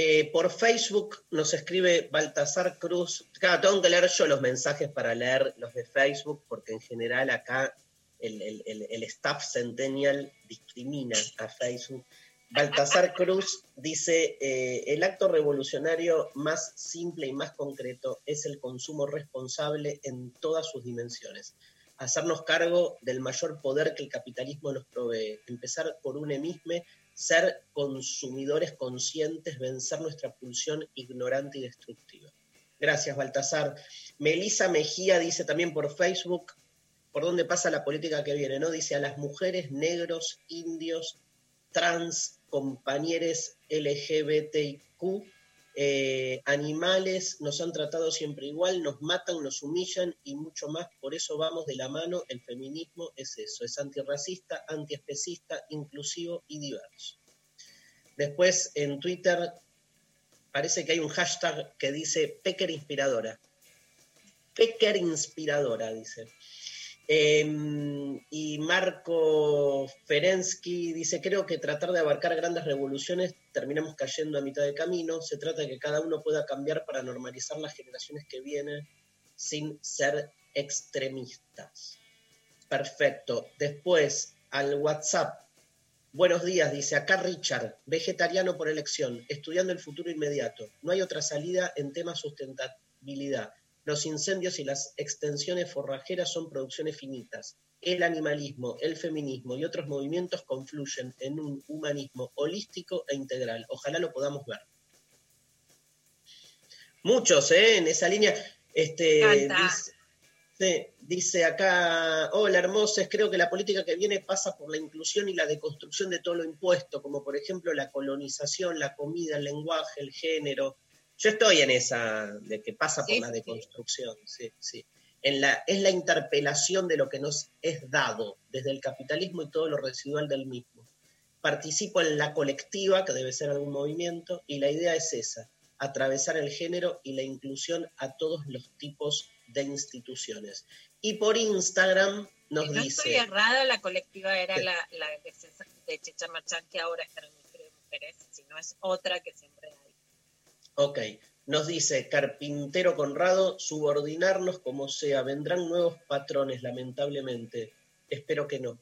Eh, por Facebook nos escribe Baltasar Cruz. Claro, tengo que leer yo los mensajes para leer los de Facebook, porque en general acá el, staff Centennial discrimina a Facebook. Baltasar Cruz dice, eh, el acto revolucionario más simple y más concreto es el consumo responsable en todas sus dimensiones. Hacernos cargo del mayor poder que el capitalismo nos provee. Empezar por un emisme ser consumidores conscientes, vencer nuestra pulsión ignorante y destructiva. Gracias, Baltasar. Melisa Mejía dice también por Facebook, por dónde pasa la política que viene, ¿no? Dice a las mujeres, negros, indios, trans, compañeros LGBTQ, eh, animales, nos han tratado siempre igual, nos matan, nos humillan y mucho más. Por eso vamos de la mano. El feminismo es eso, es antirracista, antiespecista, inclusivo y diverso. Después en Twitter parece que hay un hashtag que dice Pecker Inspiradora. Pecker Inspiradora, dice. Eh, y Marco Ferensky dice, creo que tratar de abarcar grandes revoluciones terminamos cayendo a mitad de camino. Se trata de que cada uno pueda cambiar para normalizar las generaciones que vienen sin ser extremistas. Perfecto. Después, al WhatsApp. Buenos días, dice acá Richard, vegetariano por elección, estudiando el futuro inmediato. No hay otra salida en temas sustentabilidad. Los incendios y las extensiones forrajeras son producciones finitas. el animalismo, el feminismo y otros movimientos confluyen en un humanismo holístico e integral. Ojalá lo podamos ver. Muchos, ¿eh? En esa línea. Este, dice, sí, dice acá, hola hermosas, creo que la política que viene pasa por la inclusión y la deconstrucción de todo lo impuesto, como por ejemplo la colonización, la comida, el lenguaje, el género. Yo estoy en esa, de que pasa por Sí, la deconstrucción, sí, sí. En la, es la interpelación de lo que nos es dado desde el capitalismo y todo lo residual del mismo. Participo en la colectiva, que debe ser algún movimiento, y la idea es esa, atravesar el género y la inclusión a todos los tipos de instituciones. Y por Instagram nos Si no estoy dice... errada, la colectiva era la, la de, César- de Checha Marchán, que ahora está en el Ministerio de Mujeres, si no es otra que siempre hay. Ok, nos dice Carpintero Conrado, subordinarnos como sea, vendrán nuevos patrones, lamentablemente. Espero que no.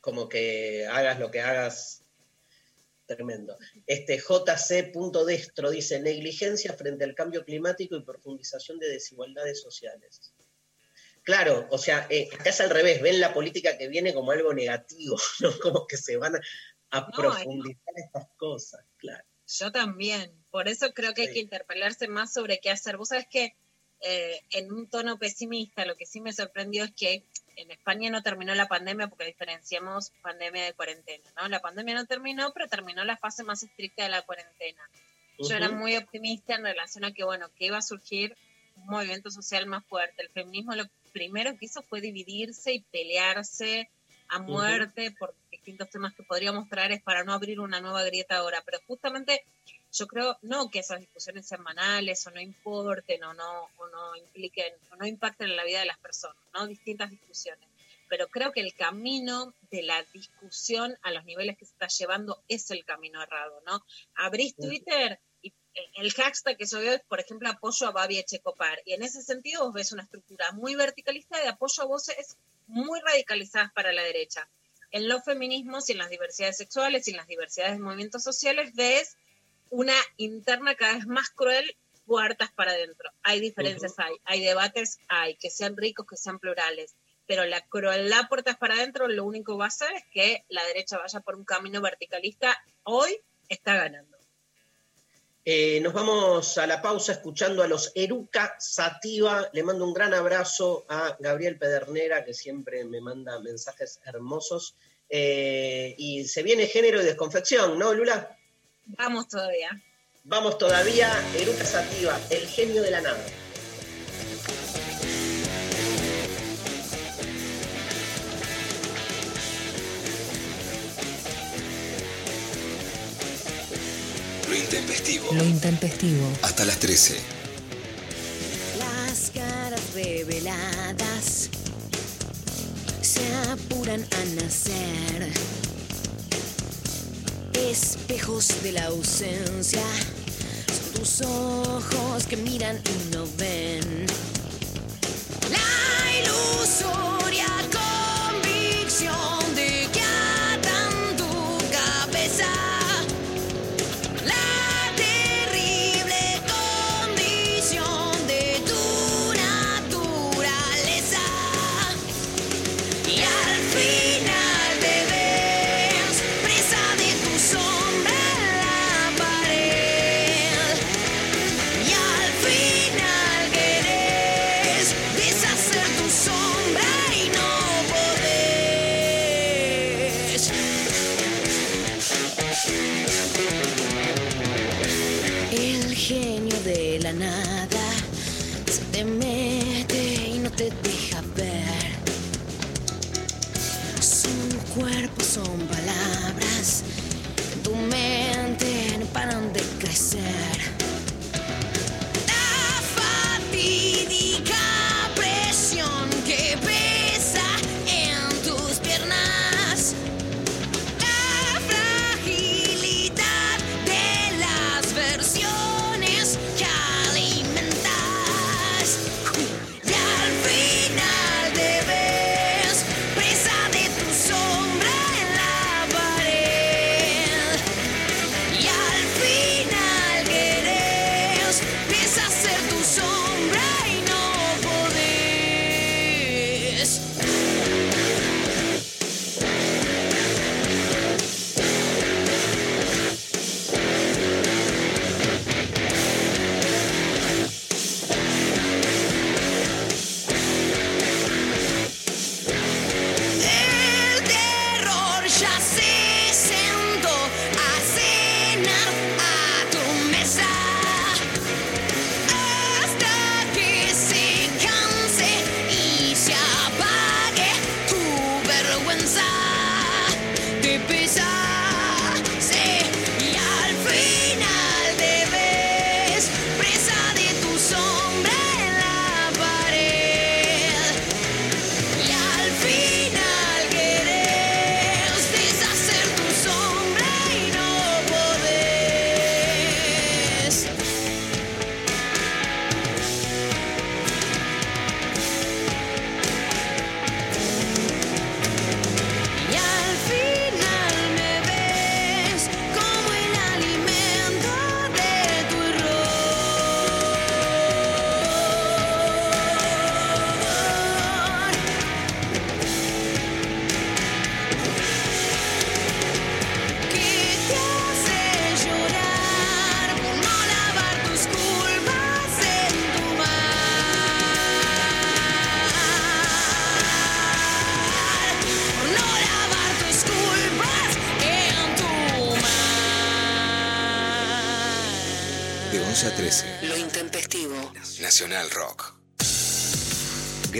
Como que hagas lo que hagas. Tremendo. Este JC.destro dice negligencia frente al cambio climático y profundización de desigualdades sociales. Claro, o sea, eh, acá es al revés, ven la política que viene como algo negativo, ¿no? Como que se van a, a No, profundizar estas cosas, claro. Yo también. Por eso creo que hay que interpelarse más sobre qué hacer. Vos sabés que eh, en un tono pesimista, lo que sí me sorprendió es que en España no terminó la pandemia porque diferenciamos pandemia de cuarentena, ¿no? La pandemia no terminó, pero terminó la fase más estricta de la cuarentena. Yo era muy optimista en relación a que, bueno, que iba a surgir un movimiento social más fuerte. El feminismo lo primero que hizo fue dividirse y pelearse a muerte por distintos temas que podríamos traer es para no abrir una nueva grieta ahora. Pero justamente yo creo, no que esas discusiones sean banales o no importen o no, o no impliquen o no impacten en la vida de las personas, ¿no? Distintas discusiones. Pero creo que el camino de la discusión a los niveles que se está llevando es el camino errado, ¿no? Abrís. Twitter el hashtag que yo veo es, por ejemplo, apoyo a Babi Echecopar. Y en ese sentido vos ves una estructura muy verticalista de apoyo a voces muy radicalizadas para la derecha. En los feminismos y en las diversidades sexuales y en las diversidades de movimientos sociales ves una interna cada vez más cruel puertas para adentro. Hay diferencias, hay, hay debates, hay, que sean ricos, que sean plurales, pero la crueldad puertas para adentro lo único que va a hacer es que la derecha vaya por un camino verticalista. Hoy está ganando. Eh, nos vamos a la pausa escuchando a los Eruca Sativa. Le mando un gran abrazo a Gabriel Pedernera, que siempre me manda mensajes hermosos. Eh, y se viene género y desconfección, ¿no, Lula? Vamos todavía. Vamos todavía, Eruca Sativa, el genio de la nada. Intempestivo. Lo intempestivo. Hasta las 13. Las caras reveladas se apuran a nacer. Espejos de la ausencia son tus ojos que miran y no ven. La ilusoria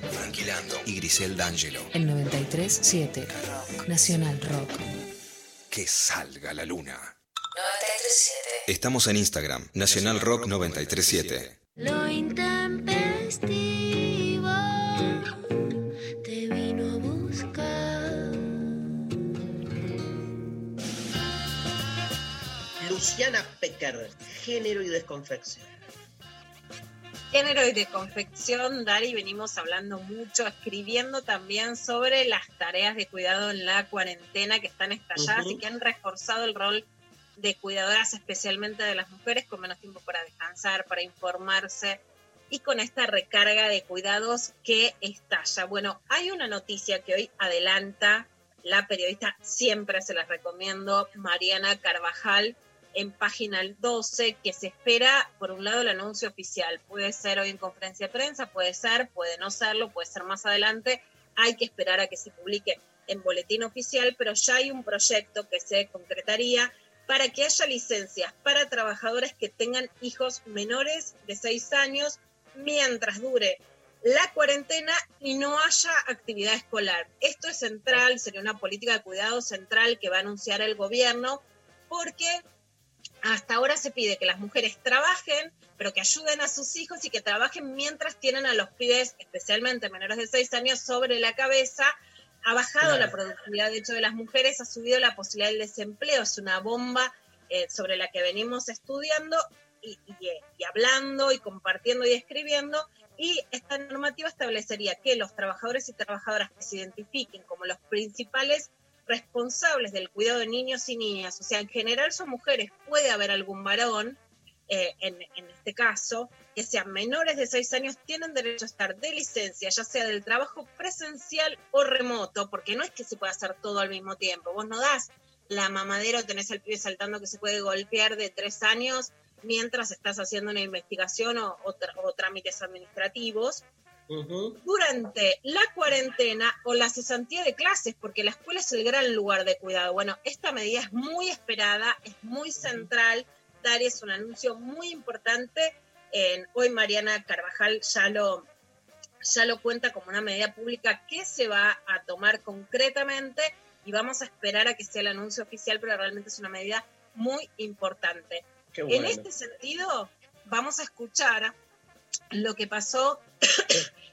Tranquilando y Grisel D'Angelo. El 93.7. Nacional Rock. Que salga la luna. 93.7. Estamos en Instagram, Nacional Rock 937. Lo intempestivo te vino a buscar. Luciana Pecker, género y desconfección. Género y de confección, Dari, venimos hablando mucho, escribiendo también sobre las tareas de cuidado en la cuarentena que están estalladas y que han reforzado el rol de cuidadoras, especialmente de las mujeres, con menos tiempo para descansar, para informarse y con esta recarga de cuidados que estalla. Bueno, hay una noticia que hoy adelanta la periodista, siempre se las recomiendo, Mariana Carvajal, en página 12, que se espera, por un lado, el anuncio oficial. Puede ser hoy en conferencia de prensa, puede ser, puede no serlo, puede ser más adelante. Hay que esperar a que se publique en boletín oficial, pero ya hay un proyecto que se concretaría para que haya licencias para trabajadores que tengan hijos menores de 6 años mientras dure la cuarentena y no haya actividad escolar. Esto es central, sería una política de cuidado central que va a anunciar el gobierno, porque hasta ahora se pide que las mujeres trabajen, pero que ayuden a sus hijos y que trabajen mientras tienen a los pibes, especialmente menores de 6 años, sobre la cabeza. Ha bajado Claro. la productividad, de hecho, de las mujeres, ha subido la posibilidad del desempleo. Es una bomba eh, sobre la que venimos estudiando y, y, y hablando y compartiendo y escribiendo. Y esta normativa establecería que los trabajadores y trabajadoras que se identifiquen como los principales responsables del cuidado de niños y niñas, o sea, en general son mujeres, puede haber algún varón, eh, en, este caso, que sean menores de 6 años, tienen derecho a estar de licencia, ya sea del trabajo presencial o remoto, porque no es que se pueda hacer todo al mismo tiempo. Vos no das la mamadera o tenés al pibe saltando que se puede golpear de 3 años mientras estás haciendo una investigación o trámites administrativos durante la cuarentena o la cesantía de clases, porque la escuela es el gran lugar de cuidado. Bueno, esta medida es muy esperada, es muy central. Dari es un anuncio muy importante. En- hoy Mariana Carvajal ya lo, ya lo cuenta como una medida pública que se va a tomar concretamente y vamos a esperar a que sea el anuncio oficial, pero realmente es una medida muy importante. En este sentido, vamos a escuchar lo que pasó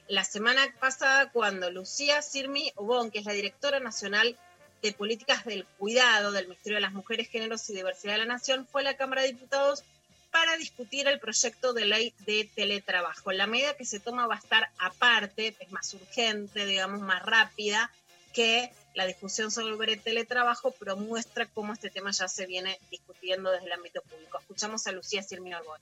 la semana pasada cuando Lucía Sirmi Obón, que es la directora nacional de políticas del cuidado del Ministerio de las Mujeres, Géneros y Diversidad de la Nación, fue a la Cámara de Diputados para discutir el proyecto de ley de teletrabajo. La medida que se toma va a estar aparte, es más urgente, digamos, más rápida que la discusión sobre el teletrabajo, pero muestra cómo este tema ya se viene discutiendo desde el ámbito público. Escuchamos a Lucía Sirmi Obón.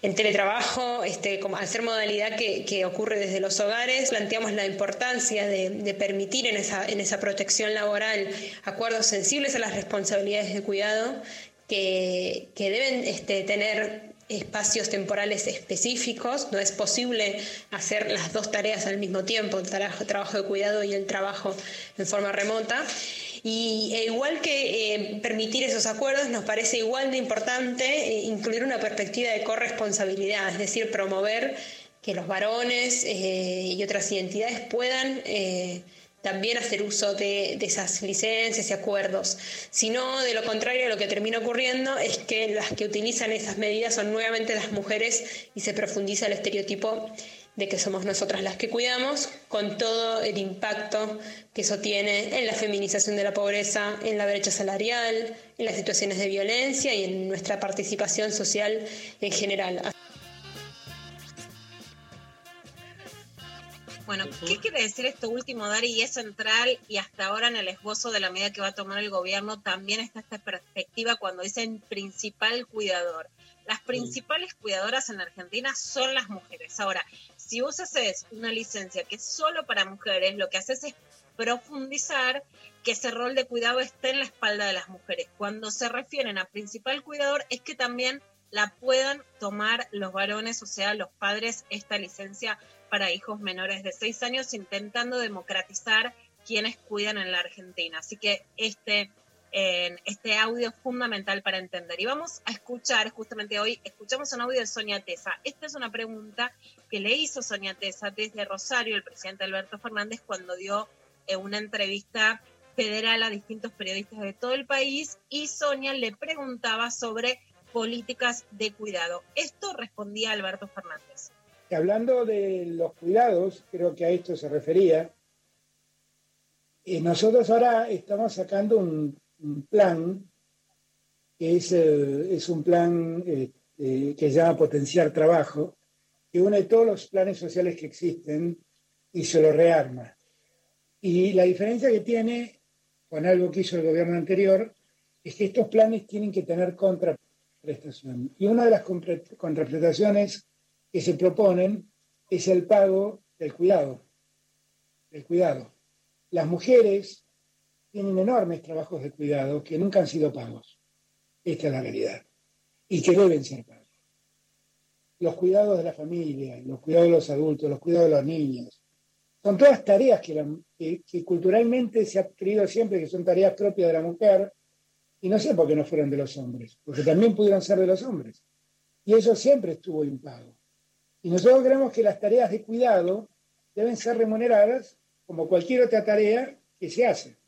El teletrabajo, este, como al ser modalidad que, ocurre desde los hogares, planteamos la importancia de, permitir en esa, en esa protección laboral acuerdos sensibles a las responsabilidades de cuidado que, deben este, tener espacios temporales específicos. No es posible hacer las dos tareas al mismo tiempo, el tra- trabajo de cuidado y el trabajo en forma remota. Y e igual que eh, permitir esos acuerdos, nos parece igual de importante eh, incluir una perspectiva de corresponsabilidad, es decir, promover que los varones eh, y otras identidades puedan eh, también hacer uso de, de, esas licencias y acuerdos. Si no, de lo contrario, lo que termina ocurriendo es que las que utilizan esas medidas son nuevamente las mujeres y se profundiza el estereotipo de que somos nosotras las que cuidamos, con todo el impacto que eso tiene en la feminización de la pobreza, en la brecha salarial, en las situaciones de violencia y en nuestra participación social en general. Bueno, ¿qué quiere decir esto último, Dari? Y es central y hasta ahora en el esbozo de la medida que va a tomar el gobierno también está esta perspectiva cuando dicen principal cuidador. Las principales cuidadoras en Argentina son las mujeres. Ahora, si vos haces una licencia que es solo para mujeres, lo que haces es profundizar que ese rol de cuidado esté en la espalda de las mujeres. Cuando se refieren a principal cuidador es que también la puedan tomar los varones, o sea, los padres, esta licencia para hijos menores de 6 años, intentando democratizar quienes cuidan en la Argentina. Así que este, eh, este audio fundamental para entender. Y vamos a escuchar, justamente hoy, escuchamos un audio de Sonia Tesa. Esta es una pregunta que le hizo Sonia Tesa desde Rosario, el presidente Alberto Fernández, cuando dio eh, una entrevista federal a distintos periodistas de todo el país y Sonia le preguntaba sobre políticas de cuidado. Esto respondía Alberto Fernández hablando de los cuidados, creo que a esto se refería, eh, nosotros ahora estamos sacando un plan, que es, eh, es un plan eh, que se llama Potenciar Trabajo, que une todos los planes sociales que existen y se lo rearma. Y la diferencia que tiene con algo que hizo el gobierno anterior es que estos planes tienen que tener contraprestación. Y una de las contraprestaciones que se proponen es el pago del cuidado. Del cuidado. Las mujeres tienen enormes trabajos de cuidado que nunca han sido pagos. Esta es la realidad. Y que deben ser pagos. Los cuidados de la familia, los cuidados de los adultos, los cuidados de los niños. Son todas tareas que, culturalmente se ha creído siempre que son tareas propias de la mujer, y no sé por qué no fueron de los hombres, porque también pudieron ser de los hombres. Y eso siempre estuvo impago. Y nosotros creemos que las tareas de cuidado deben ser remuneradas como cualquier otra tarea que se hace.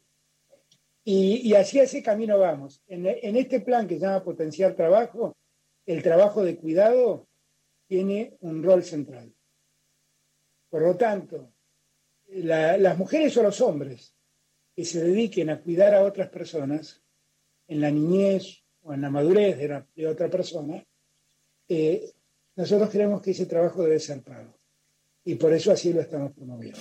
Y, y así a ese camino vamos. En, este plan que se llama Potenciar Trabajo, el trabajo de cuidado tiene un rol central. Por lo tanto, la, las mujeres o los hombres que se dediquen a cuidar a otras personas en la niñez o en la madurez de otra persona, eh, nosotros creemos que ese trabajo debe ser pago. Y por eso así lo estamos promoviendo.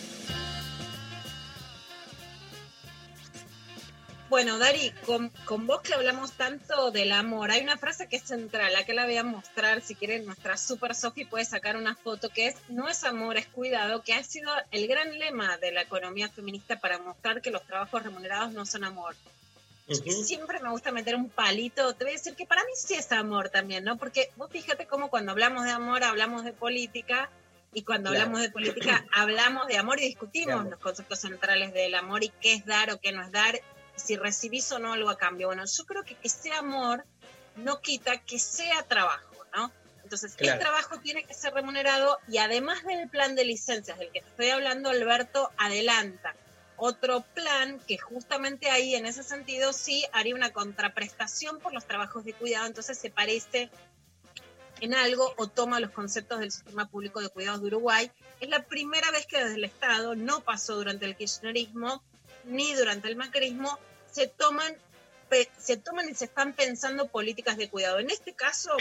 Bueno, Dari, con, con, vos que hablamos tanto del amor, hay una frase que es central, la que la voy a mostrar, si quieren, nuestra super Sofi puede sacar una foto, que es, no es amor, es cuidado, que ha sido el gran lema de la economía feminista para mostrar que los trabajos remunerados no son amor. Uh -huh. Siempre me gusta meter un palito. Te voy a decir que para mí sí es amor también, ¿no? Porque vos fíjate cómo cuando hablamos de amor hablamos de política y cuando claro. hablamos de política hablamos de amor y discutimos claro. los conceptos centrales del amor y qué es dar o qué no es dar, si recibís o no algo a cambio. Bueno, yo creo que que sea amor no quita que sea trabajo, ¿no? Entonces, claro. el trabajo tiene que ser remunerado y además del plan de licencias del que te estoy hablando, Alberto, adelanta otro plan que justamente ahí en ese sentido sí haría una contraprestación por los trabajos de cuidado, entonces se parece en algo o toma los conceptos del sistema público de cuidados de Uruguay. Es la primera vez que desde el Estado, no pasó durante el kirchnerismo ni durante el macrismo, se toman, se toman y se están pensando políticas de cuidado. En este caso,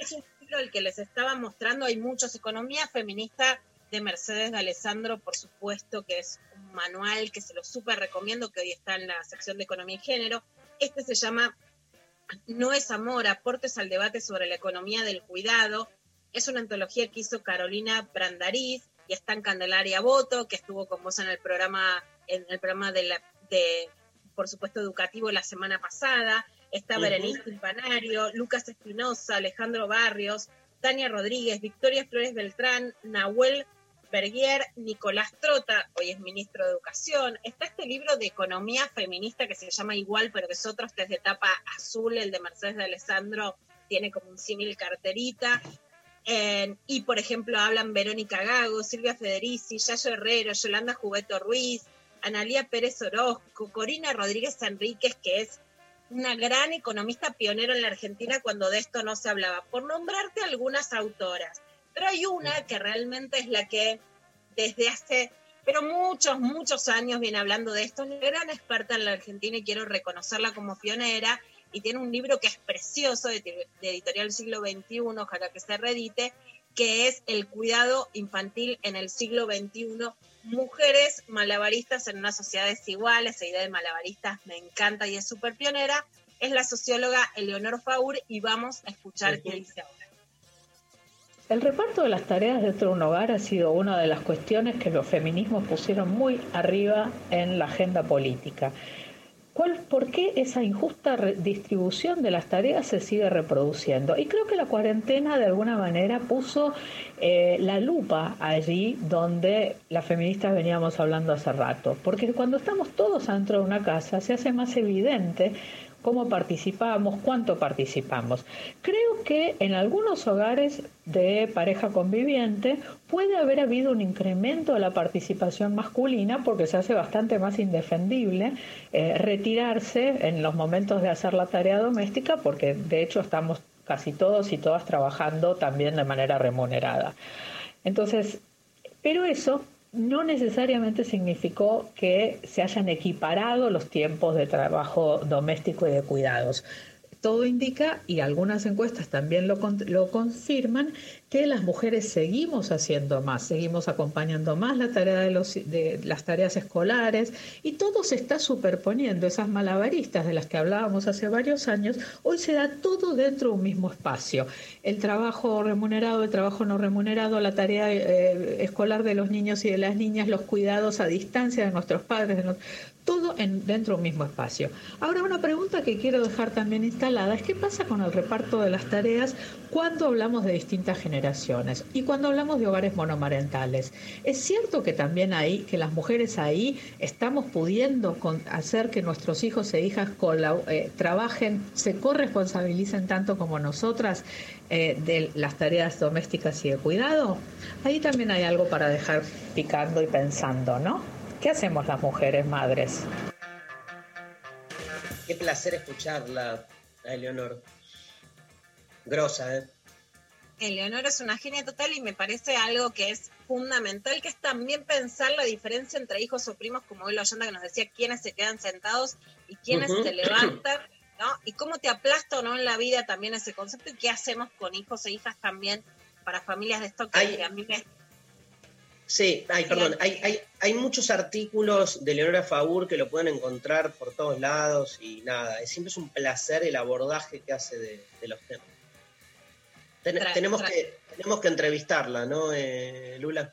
es un libro el que les estaba mostrando, hay muchos, Economía Feminista de Mercedes de Alessandro, por supuesto, que es un manual que se lo súper recomiendo, que hoy está en la sección de Economía y Género. Este se llama No es amor, aportes al debate sobre la economía del cuidado. Es una antología que hizo Carolina Brandariz y está en Candelaria Voto, que estuvo con vos en el programa, en el programa de, la, de por supuesto, educativo la semana pasada. Está uh -huh. Berenice Impanario, Lucas Espinosa, Alejandro Barrios, Tania Rodríguez, Victoria Flores Beltrán, Nahuel Berguier, Nicolás Trota, hoy es ministro de Educación. Está este libro de economía feminista que se llama igual, pero que es otro, este es de tapa azul, el de Mercedes de Alessandro tiene como un símil carterita. Eh, y, por ejemplo, hablan Verónica Gago, Silvia Federici, Yayo Herrero, Yolanda Jubeto Ruiz, Analía Pérez Orozco, Corina Rodríguez Enríquez, que es una gran economista pionera en la Argentina cuando de esto no se hablaba, por nombrarte algunas autoras. Pero hay una que realmente es la que desde hace, pero muchos, muchos años viene hablando de esto, es una gran experta en la Argentina y quiero reconocerla como pionera, y tiene un libro que es precioso de, de editorial siglo XXI, ojalá que se reedite, que es El cuidado infantil en el siglo XXI, mujeres malabaristas en una sociedad desigual, esa idea de malabaristas me encanta y es súper pionera, es la socióloga Eleonor Faur y vamos a escuchar qué dice ahora. El reparto de las tareas dentro de un hogar ha sido una de las cuestiones que los feminismos pusieron muy arriba en la agenda política. ¿Cuál, ¿Por qué esa injusta distribución de las tareas se sigue reproduciendo? Y creo que la cuarentena de alguna manera puso eh, la lupa allí donde las feministas veníamos hablando hace rato, porque cuando estamos todos dentro de una casa se hace más evidente cómo participamos, cuánto participamos. Creo que en algunos hogares de pareja conviviente puede haber habido un incremento de la participación masculina porque se hace bastante más indefendible eh, retirarse en los momentos de hacer la tarea doméstica porque de hecho estamos casi todos y todas trabajando también de manera remunerada. Entonces, pero eso no necesariamente significó que se hayan equiparado los tiempos de trabajo doméstico y de cuidados todo indica, y algunas encuestas también lo, confirman, que las mujeres seguimos haciendo más, seguimos acompañando más la tarea de, las tareas escolares y todo se está superponiendo. Esas malabaristas de las que hablábamos hace varios años, hoy se da todo dentro de un mismo espacio. El trabajo remunerado, el trabajo no remunerado, la tarea eh, escolar de los niños y de las niñas, los cuidados a distancia de nuestros padres, todo en, dentro de un mismo espacio. Ahora, una pregunta que quiero dejar también instalada es qué pasa con el reparto de las tareas cuando hablamos de distintas generaciones y cuando hablamos de hogares monomarentales. Es cierto que también ahí, que las mujeres ahí estamos pudiendo hacer que nuestros hijos e hijas eh, trabajen, se corresponsabilicen tanto como nosotras eh, de las tareas domésticas y de cuidado. Ahí también hay algo para dejar picando y pensando, ¿no? ¿Qué hacemos las mujeres madres? Qué placer escucharla, a Eleonor. Grosa, ¿eh? Eleonor es una genia total y me parece algo que es fundamental, que es también pensar la diferencia entre hijos o primos, como hoy la oyenda que nos decía, quiénes se quedan sentados y quiénes se levantan, ¿no? Y cómo te aplasta o no en la vida también ese concepto y qué hacemos con hijos e hijas también para familias de esto que a mí me Sí, ay, perdón, hay, hay, hay muchos artículos de Leonora Faur que lo pueden encontrar por todos lados y nada, siempre es un placer el abordaje que hace de, los temas. tenemos, Que, tenemos que entrevistarla, ¿no, eh, Lula?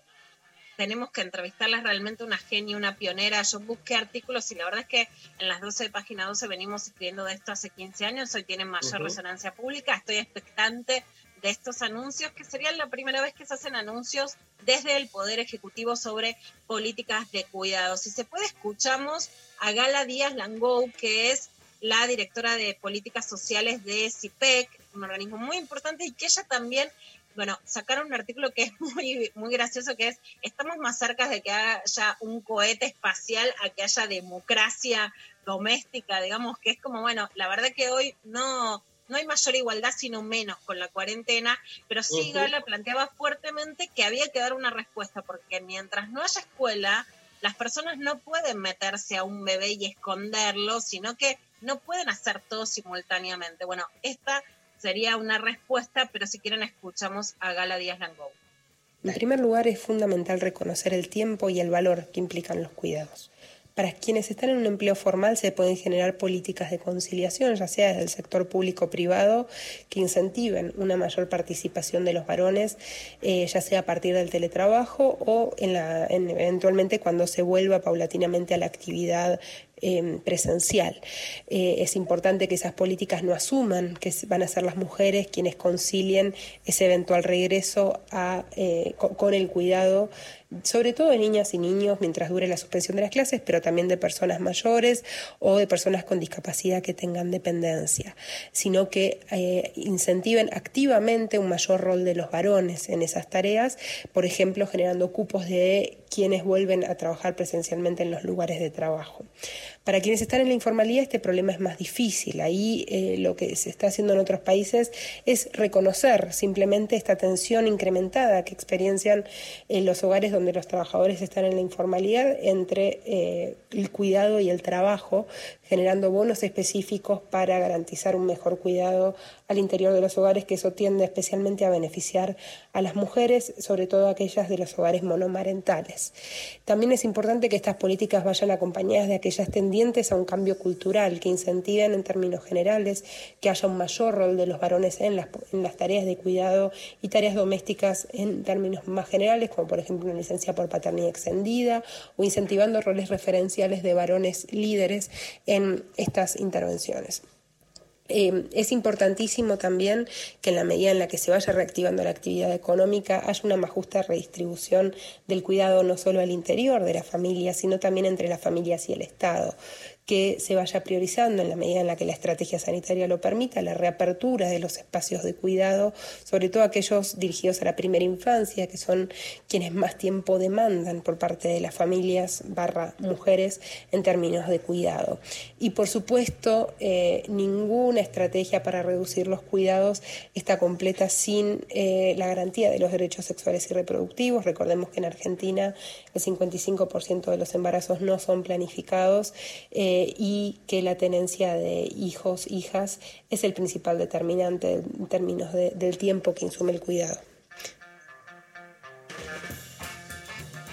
Tenemos que entrevistarla, es realmente una genia, una pionera. Yo busqué artículos y la verdad es que en las 12 de página 12 venimos escribiendo de esto hace 15 años, hoy tienen mayor resonancia pública, estoy expectante de estos anuncios, que sería la primera vez que se hacen anuncios desde el Poder Ejecutivo sobre políticas de cuidado. Si se puede, escuchamos a Gala Díaz Langou, que es la directora de políticas sociales de CIPEC, un organismo muy importante y que ella también, bueno, sacaron un artículo que es muy, muy gracioso, que es, estamos más cerca de que haya un cohete espacial a que haya democracia doméstica, digamos, que es como, bueno, la verdad que hoy no, no hay mayor igualdad, sino menos con la cuarentena, pero sí Gala planteaba fuertemente que había que dar una respuesta, porque mientras no haya escuela, las personas no pueden meterse a un bebé y esconderlo, sino que no pueden hacer todo simultáneamente. Bueno, esta sería una respuesta, pero si quieren escuchamos a Gala Díaz Langou. En primer lugar, es fundamental reconocer el tiempo y el valor que implican los cuidados. Para quienes están en un empleo formal se pueden generar políticas de conciliación, ya sea desde el sector público o privado, que incentiven una mayor participación de los varones, eh, ya sea a partir del teletrabajo o en la, eventualmente cuando se vuelva paulatinamente a la actividad Em, presencial. Eh, es importante que esas políticas no asuman que van a ser las mujeres quienes concilien ese eventual regreso eh, con, el cuidado sobre todo de niñas y niños mientras dure la suspensión de las clases, pero también de personas mayores o de personas con discapacidad que tengan dependencia, sino que eh, incentiven activamente un mayor rol de los varones en esas tareas, por ejemplo, generando cupos de quienes vuelven a trabajar presencialmente en los lugares de trabajo. Para quienes están en la informalidad este problema es más difícil. Ahí eh, lo que se está haciendo en otros países es reconocer simplemente esta tensión incrementada que experiencian en los hogares donde los trabajadores están en la informalidad entre eh, el cuidado y el trabajo, generando bonos específicos para garantizar un mejor cuidado al interior de los hogares, que eso tiende especialmente a beneficiar a las mujeres, sobre todo aquellas de los hogares monomarentales. También es importante que estas políticas vayan acompañadas de aquellas tendencias a un cambio cultural que incentiven en términos generales que haya un mayor rol de los varones en las, en las tareas de cuidado y tareas domésticas en términos más generales, como por ejemplo una licencia por paternidad extendida o incentivando roles referenciales de varones líderes en estas intervenciones. Eh, es importantísimo también que en la medida en la que se vaya reactivando la actividad económica haya una más justa redistribución del cuidado no solo al interior de la familia, sino también entre las familias y el Estado que se vaya priorizando en la medida en la que la estrategia sanitaria lo permita, la reapertura de los espacios de cuidado, sobre todo aquellos dirigidos a la primera infancia, que son quienes más tiempo demandan por parte de las familias barra mujeres en términos de cuidado. Y por supuesto, eh, ninguna estrategia para reducir los cuidados está completa sin eh, la garantía de los derechos sexuales y reproductivos. Recordemos que en Argentina el 55% de los embarazos no son planificados. Eh, y que la tenencia de hijos, hijas, es el principal determinante en términos de, del tiempo que insume el cuidado.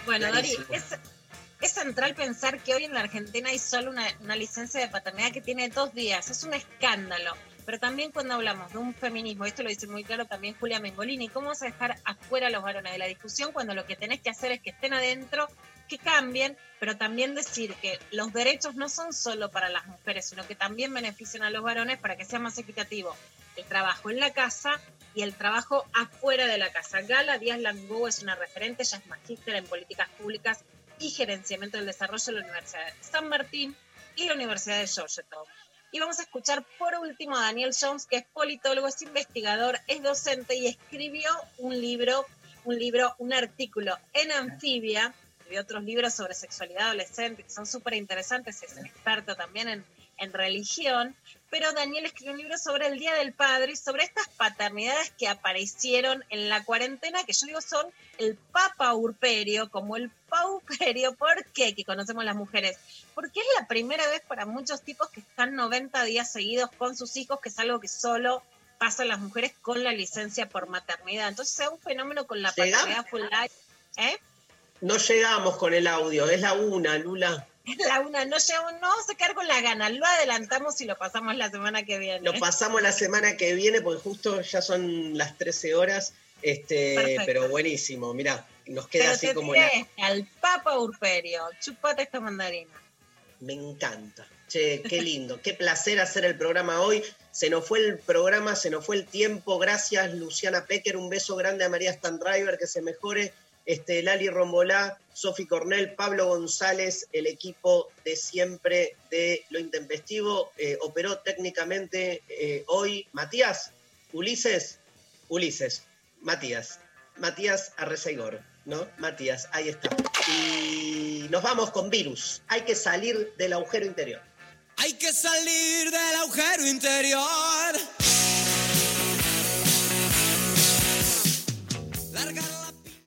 Bueno, Dori, es, es, central pensar que hoy en la Argentina hay solo una, una licencia de paternidad que tiene dos días. Es un escándalo. Pero también cuando hablamos de un feminismo, esto lo dice muy claro también Julia Mengolini, ¿cómo vas a dejar afuera a los varones de la discusión cuando lo que tenés que hacer es que estén adentro, que cambien, pero también decir que los derechos no son solo para las mujeres, sino que también benefician a los varones para que sea más equitativo el trabajo en la casa y el trabajo afuera de la casa. Gala Díaz Langó es una referente, ella es magíster en políticas públicas y gerenciamiento del desarrollo de la Universidad de San Martín y la Universidad de Georgetown. Y vamos a escuchar por último a Daniel Jones, que es politólogo, es investigador, es docente y escribió un libro, un un artículo en Anfibia, escribió otros libros sobre sexualidad adolescente que son súper interesantes, es experto también en, en religión, pero Daniel escribió un libro sobre el Día del Padre y sobre estas paternidades que aparecieron en la cuarentena, que yo digo son el papa urperio, como el pauperio. ¿Por qué? Que conocemos las mujeres. Porque es la primera vez para muchos tipos que están 90 días seguidos con sus hijos, que es algo que solo pasan las mujeres con la licencia por maternidad. Entonces es un fenómeno con la paternidad full life. ¿Eh? No llegamos con el audio, es la una, Lula. la una, no llegamos, no vamos a quedar con la gana, lo adelantamos y lo pasamos la semana que viene. Lo pasamos la semana que viene porque justo ya son las 13 horas, este, Perfecto. pero buenísimo, mira, nos queda Pero así te como la... este, al Papa Urperio, chupate esta mandarina. Me encanta. Che, qué lindo, qué placer hacer el programa hoy. Se nos fue el programa, se nos fue el tiempo. Gracias, Luciana Pecker. Un beso grande a María Standriver, que se mejore. Este, Lali Rombolá, Sofi Cornell, Pablo González, el equipo de siempre de Lo Intempestivo. eh, operó técnicamente eh, hoy Matías, Ulises, Ulises, Matías, Matías Arreceigor, ¿no? Matías, ahí está. Y nos vamos con virus. Hay que salir del agujero interior. Hay que salir del agujero interior.